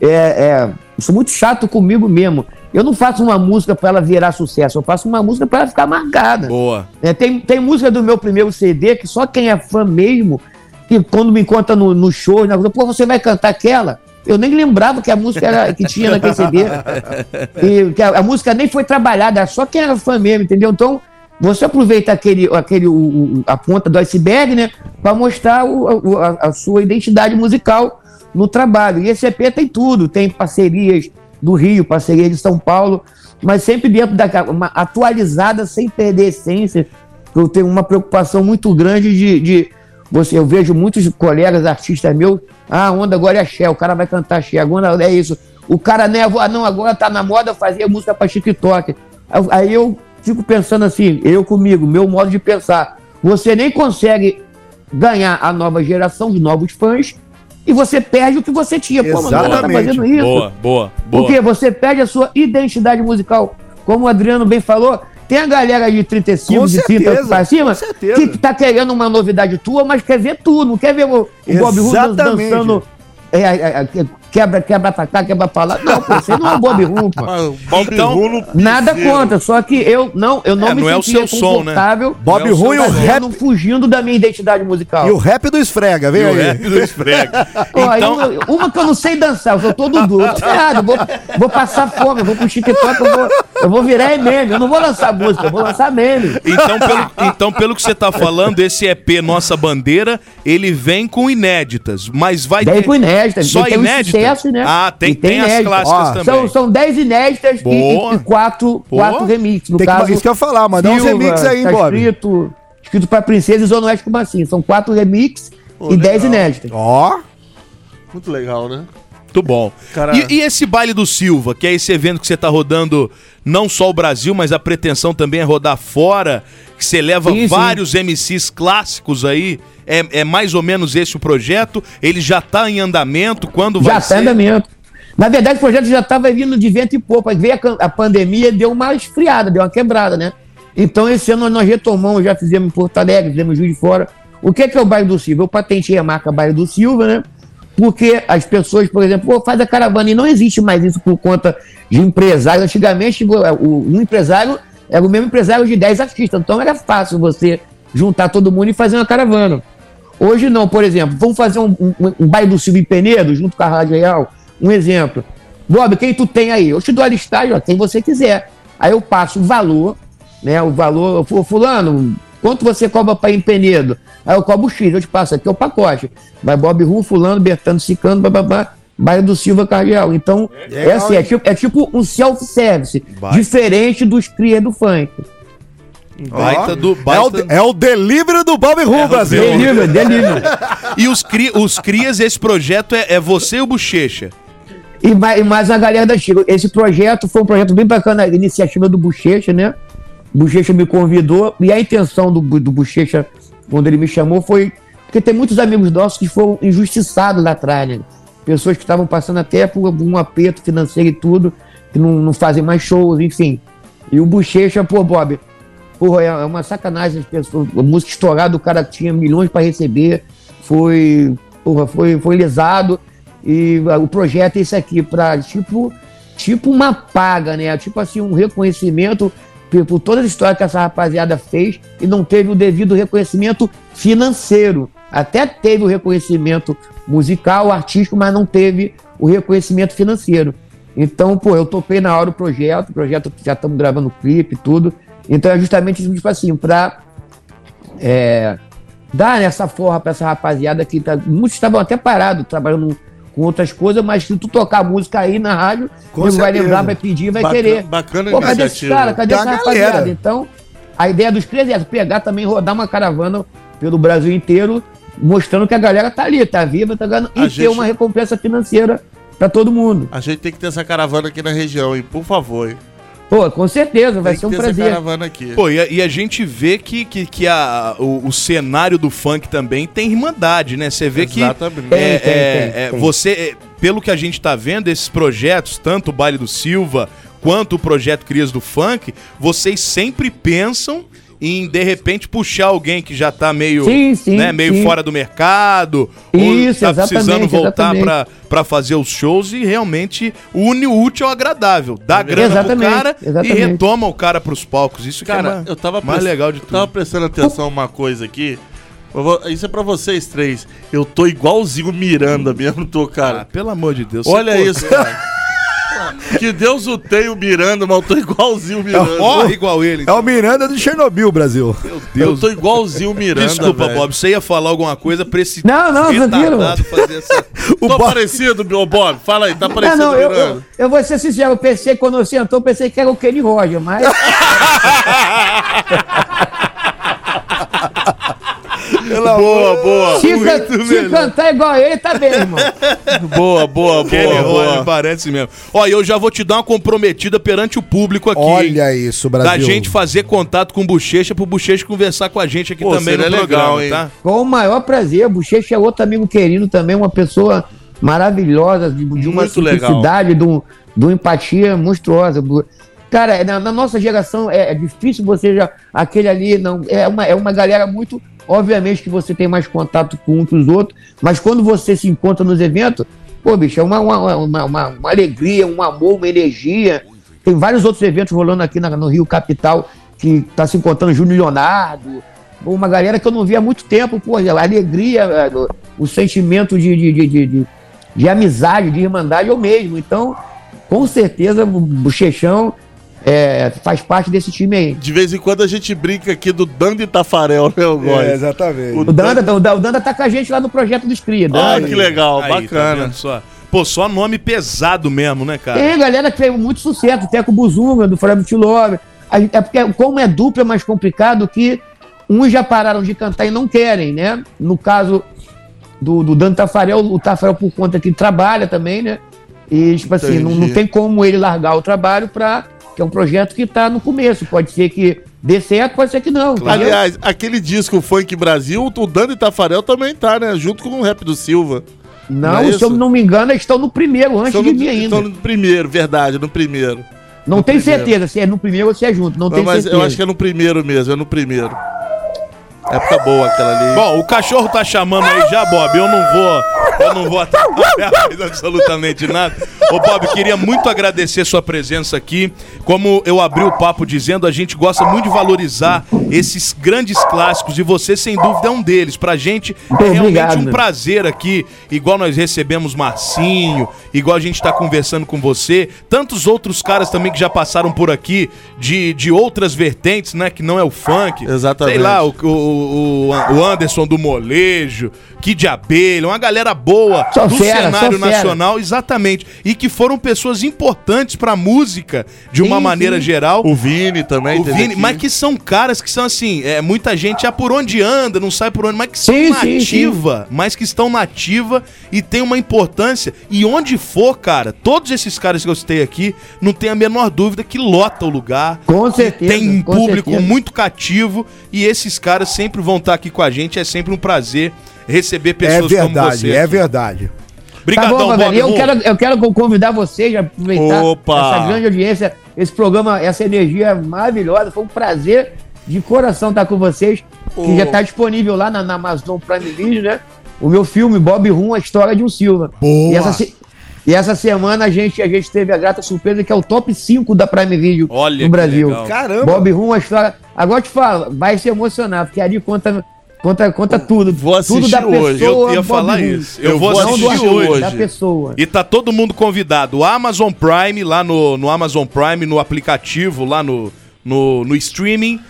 É, é, eu sou muito chato comigo mesmo. Eu não faço uma música pra ela virar sucesso, eu faço uma música pra ela ficar marcada.
Boa.
É, tem, tem música do meu primeiro CD que só quem é fã mesmo, que quando me encontra no, no show, na coisa, pô, você vai cantar aquela? Eu nem lembrava que a música era, que tinha naquele CD. E que a, a música nem foi trabalhada, só quem era fã mesmo, entendeu? Então, você aproveita aquele, aquele, o- o- a ponta do iceberg, né? Pra mostrar o- a, a sua identidade musical no trabalho. E esse EP tem tudo, tem parcerias do Rio, parcerias de São Paulo, mas sempre dentro da uma atualizada sem perder essência. Eu tenho uma preocupação muito grande de, de você, eu vejo muitos colegas artistas meus, ah, a onda agora é axé, o cara vai cantar axé, agora é isso. O cara né, ah, não, agora tá na moda fazer música pra TikTok. Aí eu fico pensando assim, eu comigo, meu modo de pensar, você nem consegue ganhar a nova geração, os novos fãs, e você perde o que você tinha. Pô, mas o cara tá
Exatamente.
fazendo isso.
Boa, boa, boa.
Porque você perde a sua identidade musical. Como o Adriano bem falou, tem a galera de 35,
Com
de 30
certeza,
pra cima, que tá querendo uma novidade tua, mas quer ver tudo, não quer ver o, o Bob Russo
Exatamente.
dançando. é, é, é, quebra, quebra pra cá, quebra pra lá. Não, pô, você não é o Bob Rum, pô.
Ah, Bob
Então,
Rulo
Nada contra, só que eu não, eu não
É,
me
não é o seu som, né?
confortável
Bob
Não é o
Ruim e o rap,
fugindo da minha identidade musical.
e o rap do esfrega, vem
E o
aí.
rap do esfrega.
Ó, aí
Então,
uma, uma que eu não sei dançar, eu sou todo duro. Eu tô ferrado, eu vou, vou passar fome, eu vou pro TikTok, eu vou, eu vou virar meme. Eu não vou lançar música, eu vou lançar meme.
então, pelo, então, pelo que você tá falando, esse EP Nossa Bandeira, ele vem com inéditas, mas vai
Vem
ter...
com inéditas,
Só
os
inéditas?
né?
Ah, tem,
E
tem, as
inéditas.
clássicas
Ó,
também.
São, são 10 inéditas e-
Boa.
e, e quatro,
Boa.
quatro remixes. No
Tem que-
caso,
isso que eu ia falar, mandar uns
Silva,
remix aí,
tá
Bob?
Escrito, escrito pra Princesa e Zona Oeste como assim. São quatro remixes
Pô,
e 10
legal.
inéditas.
Ó,
Muito legal, né?
Muito bom.
Cara-
E, e esse baile do Silva, que é esse evento que você tá rodando não só o Brasil, mas a pretensão também é rodar fora, que você leva
Sim, sim.
vários MCs clássicos aí. É, é mais ou menos esse o projeto? Ele já tá em andamento? Quando
Já
vai
está em andamento. Na verdade, o projeto já estava vindo de vento e pouco. Aí veio a, a pandemia e deu uma esfriada, deu uma quebrada, né? Então, esse ano nós retomamos, já fizemos em Porto Alegre, fizemos em Juiz de Fora. O que é, que é o bairro do Silva? Eu patentei a marca Bairro do Silva, né? Porque as pessoas, por exemplo, faz a caravana e não existe mais isso por conta de empresários. Antigamente, o, um empresário era o mesmo empresário de 10 artistas. Então era fácil você juntar todo mundo e fazer uma caravana. Hoje não, por exemplo, vamos fazer um, um, um baile do Silvio Penedo, junto com a Rádio Real, um exemplo. Bob, quem tu tem aí? Eu te dou a listagem, ó, quem você quiser. Aí eu passo o valor, né? O valor, fulano, quanto você cobra para ir em Penedo? Aí eu cobro X, eu te passo aqui é o pacote. Vai Bob Ru, fulano, Bertano, Cicano, bababá, baile do Silva Cardeal. Então, é
Legal,
assim, é
hein?
tipo, é tipo um self-service, diferente dos cria do funk.
Baita do-
É, o,
baita-
é o delivery do Bob Ru, Brasil.
Delivery, delivery.
E os, cri, os crias, esse projeto é, é você e o Bochecha.
E mais, e mais a galera da Chico. Esse projeto foi um projeto bem bacana, a iniciativa do Bochecha, né? Bochecha me convidou e a intenção do, do Bochecha, quando ele me chamou, foi. Porque tem muitos amigos nossos que foram injustiçados lá atrás, né? Pessoas que estavam passando até por um aperto financeiro e tudo, que não, não fazem mais shows, enfim. E o Bochecha, pô, Bob, porra, é é uma sacanagem as pessoas. A música estourada, o cara tinha milhões para receber, foi, porra, foi, foi lesado. E o projeto é esse aqui, para tipo, tipo uma paga, né? Tipo assim, um reconhecimento por, toda a história que essa rapaziada fez e não teve o devido reconhecimento financeiro. Até teve o reconhecimento musical, artístico, mas não teve o reconhecimento financeiro. Então, pô, eu topei na hora o projeto, o projeto já estamos gravando o clipe e tudo. Então é justamente tipo assim, pra é, dar essa forra pra essa rapaziada que tá, muitos estavam até parados trabalhando com outras coisas, mas se tu tocar música aí na rádio,
Com
ele vai lembrar, vai pedir, vai
Bacana-
querer.
bacana
Pô, cadê esse cara? Cadê essa rapaziada? Então, a ideia dos três é pegar também, rodar uma caravana pelo Brasil inteiro, mostrando que a galera tá ali, tá viva, tá ganhando, e
A
ter
gente-
uma recompensa financeira pra todo mundo.
A gente tem que ter essa caravana aqui na região, hein? Por favor. hein?
Pô, com certeza, vai
Tem
ser um prazer.
caravana aqui.
Pô, e a, e a gente vê que, que, que a, o, o cenário do funk também tem irmandade, né? Você vê
Exatamente.
que
Tem,
é,
tem,
é,
tem,
é,
tem.
você, é, pelo que a gente tá vendo, esses projetos, tanto o Baile do Silva quanto o projeto Crias do Funk, vocês sempre pensam em, de repente, puxar alguém que já tá meio,
Sim, sim,
né, meio
sim.
fora do mercado,
Isso,
ou tá precisando voltar pra fazer os shows e realmente une o útil ao agradável. Dá grana
Exatamente,
pro cara e
exatamente.
retoma o cara pros palcos. Isso que é
Cara,
mais,
eu tava
mais legal de
eu
tudo.
Tava prestando atenção uma coisa aqui. Isso é pra vocês três. Eu tô igualzinho Miranda mesmo, tô, cara.
Ah, pelo amor de Deus.
Olha
você-
isso, cara. Que Deus o tenha o Miranda, mas eu tô igualzinho o Miranda.
Ó, igual ele.
É o Miranda do Chernobyl, Brasil.
Eu tô igualzinho o Miranda.
Desculpa,
velho.
Bob, você ia falar alguma coisa pra esse
Não, não,
retardado fazer essa...
Tô parecido, meu Bob. Fala aí, tá
Não,
parecido
não,
o
eu,
Miranda.
eu, eu vou ser sincero, eu pensei, quando você entrou, eu pensei que era o Kenny Roger, mas.
boa, boa.
se, can- se cantar igual ele, tá bem, irmão.
Boa, boa, boa, boa.
parece mesmo. Ó, e eu já vou te dar uma comprometida perante o público aqui.
Olha isso, Brasil.
Da gente fazer contato com o Bochecha pro Bochecha conversar com a gente aqui
Pô,
também no
seria
programa,
legal, hein?
tá?
Com o maior prazer. Bochecha é outro amigo querido também, uma pessoa maravilhosa, de, de uma
Muito
simplicidade, de, um- de uma empatia monstruosa. Cara, na, na nossa geração é, é difícil você já. Aquele ali, não. É uma, é uma galera muito. Obviamente que você tem mais contato com um que os outros, mas quando você se encontra nos eventos, pô, bicho, é uma, uma, uma, uma, uma alegria, um amor, uma energia. Tem vários outros eventos rolando aqui na- no Rio Capital que tá se encontrando Júnior Leonardo, uma galera que eu não via há muito tempo, pô, a alegria, o, sentimento de, de, de, de, de- de amizade, de irmandade o mesmo. Então, com certeza, o Bochechão é, faz parte desse time aí.
De vez em quando a gente brinca aqui do Dando e Tafarel, né, o Góis?
É, exatamente.
O Danda, o Da- o Danda tá com a gente lá no projeto dos Cria.
Ah,
Danda.
que legal,
Aí, tá
bacana.
vendo só? Pô, só nome pesado mesmo, né, cara?
Tem galera que fez muito sucesso, até com o Buzunga, do Flávio Tilove. É porque, como é duplo, é mais complicado que uns já pararam de cantar e não querem, né? No caso do, do Dan Tafarel, o Tafarel, por conta que trabalha também, né? E, tipo assim, não, não
Entendi.
tem como ele largar o trabalho para que é um projeto que tá no começo. Pode ser que dê certo, pode ser que não. entendeu?
Aliás, aquele disco Funk Brasil, o Dando e Tafarel também tá, né? Junto com o Rap do Silva.
não,
é
se eu não me engano, eles estão no primeiro, antes
Estão
de mim ainda.
estão no primeiro, verdade, no primeiro.
não
no
tenho
primeiro.
certeza se é no primeiro ou se é junto. Não,
Não,
tenho
mas
certeza.
eu acho que é no primeiro mesmo, é no primeiro. Época boa aquela ali.
Bom, o cachorro tá chamando aí já, Bob. Eu não vou. Eu não vou atrapalhar mais absolutamente nada. Ô, Bob, queria muito agradecer sua presença aqui. Como eu abri o papo dizendo, a gente gosta muito de valorizar esses grandes clássicos e você, sem dúvida, é um deles. Pra gente é realmente
Obrigado,
um prazer aqui, igual nós recebemos Marcinho, igual a gente tá conversando com você, tantos outros caras também que já passaram por aqui de, de outras vertentes, né? Que não é o funk.
Exatamente.
Sei lá, o, o, o- o Anderson do Molejo, Kid Abelha, uma galera boa
Só
do
fera,
cenário nacional, exatamente. E que foram pessoas importantes pra música, de uma
Sim,
maneira
sim.
geral.
O Vini também.
O Vini,
aqui.
mas que são caras que são assim, é, muita gente é por onde anda, não sabe por onde, mas que são
Sim, sim,
nativa, mas que estão nativa e tem uma importância. E onde for, cara, todos esses caras que eu citei aqui, não tem a menor dúvida que lota o lugar.
Com certeza,
Tem um público
certeza.
muito cativo e esses caras sempre vão estar aqui com a gente. É sempre um prazer receber pessoas
É
como
verdade,
você.
é
aqui.
verdade.
Obrigadão,
tá bom, Fabiano.
Bob
Eu quero, eu quero convidar vocês a aproveitar
Opa!
essa grande audiência, esse programa, essa energia maravilhosa. Foi um prazer de coração estar com vocês. Que já está disponível lá na, na Amazon Prime Video, né? O meu filme, Bob Rum, a história de um Silva.
Boa!
E essa, se- e essa semana a gente, a gente teve a grata surpresa que é o top 5 da Prime Video
Olha
no Brasil.
legal.
Caramba!
Bob Rum, a história. Agora eu te falo, vai se emocionar, porque ali conta, conta, conta tudo.
Vou
tudo
assistir
da pessoa.
hoje.
Eu ia
Bob
falar
Rum.
isso. Eu, vou
vou
assistir hoje.
da pessoa.
E tá todo mundo convidado. O Amazon Prime, lá no, no Amazon Prime, no aplicativo, lá no, no, no streaming.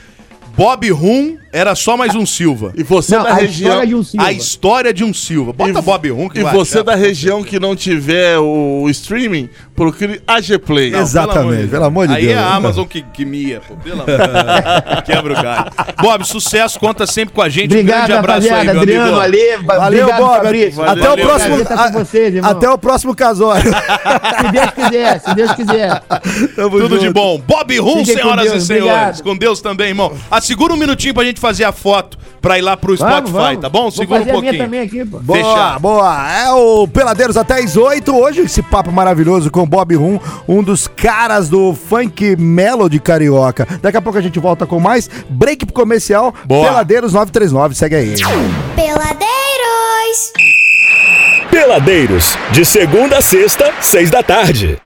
Bob Rum era só mais um Silva.
E você
Não,
da
a
região.
história de um Silva.
A história de um Silva. Bota
E-
Bob Rum que
E
vai
você
achar.
da região que não tiver o streaming, procure AG Play.
Não,
Exatamente, pelo amor de
Aí
Deus.
é a Amazon que, que mia, pô. Pelo amor de Deus. Quebra o galho. Bob, sucesso, conta sempre com a gente. um
Obrigado,
grande abraço aí, meu
Adriano,
amigo.
Ale.
Valeu,
obrigado,
Bob.
Fabrício.
Até
Valeu,
o próximo.
Com vocês.
Até o próximo casório.
Se Deus quiser, se Deus quiser.
Tamo
Tudo de
junto.
bom. Bob Rum, senhoras
Deus,
e senhores.
obrigado.
Com Deus também, irmão. Ah, segura um minutinho pra gente fazer a foto pra ir lá pro Spotify, tá bom?
Vou
Segura um
fazer a minha
pouquinho.
também aqui, pô.
Boa,
Fechado.
boa. É o Peladeiros até às 8. Hoje esse papo maravilhoso com Bob Rum, um dos caras do funk melody carioca. Daqui a pouco a gente volta com mais break pro comercial.
Boa.
Peladeiros 939, segue aí.
Peladeiros.
Peladeiros, de segunda a sexta, seis da tarde.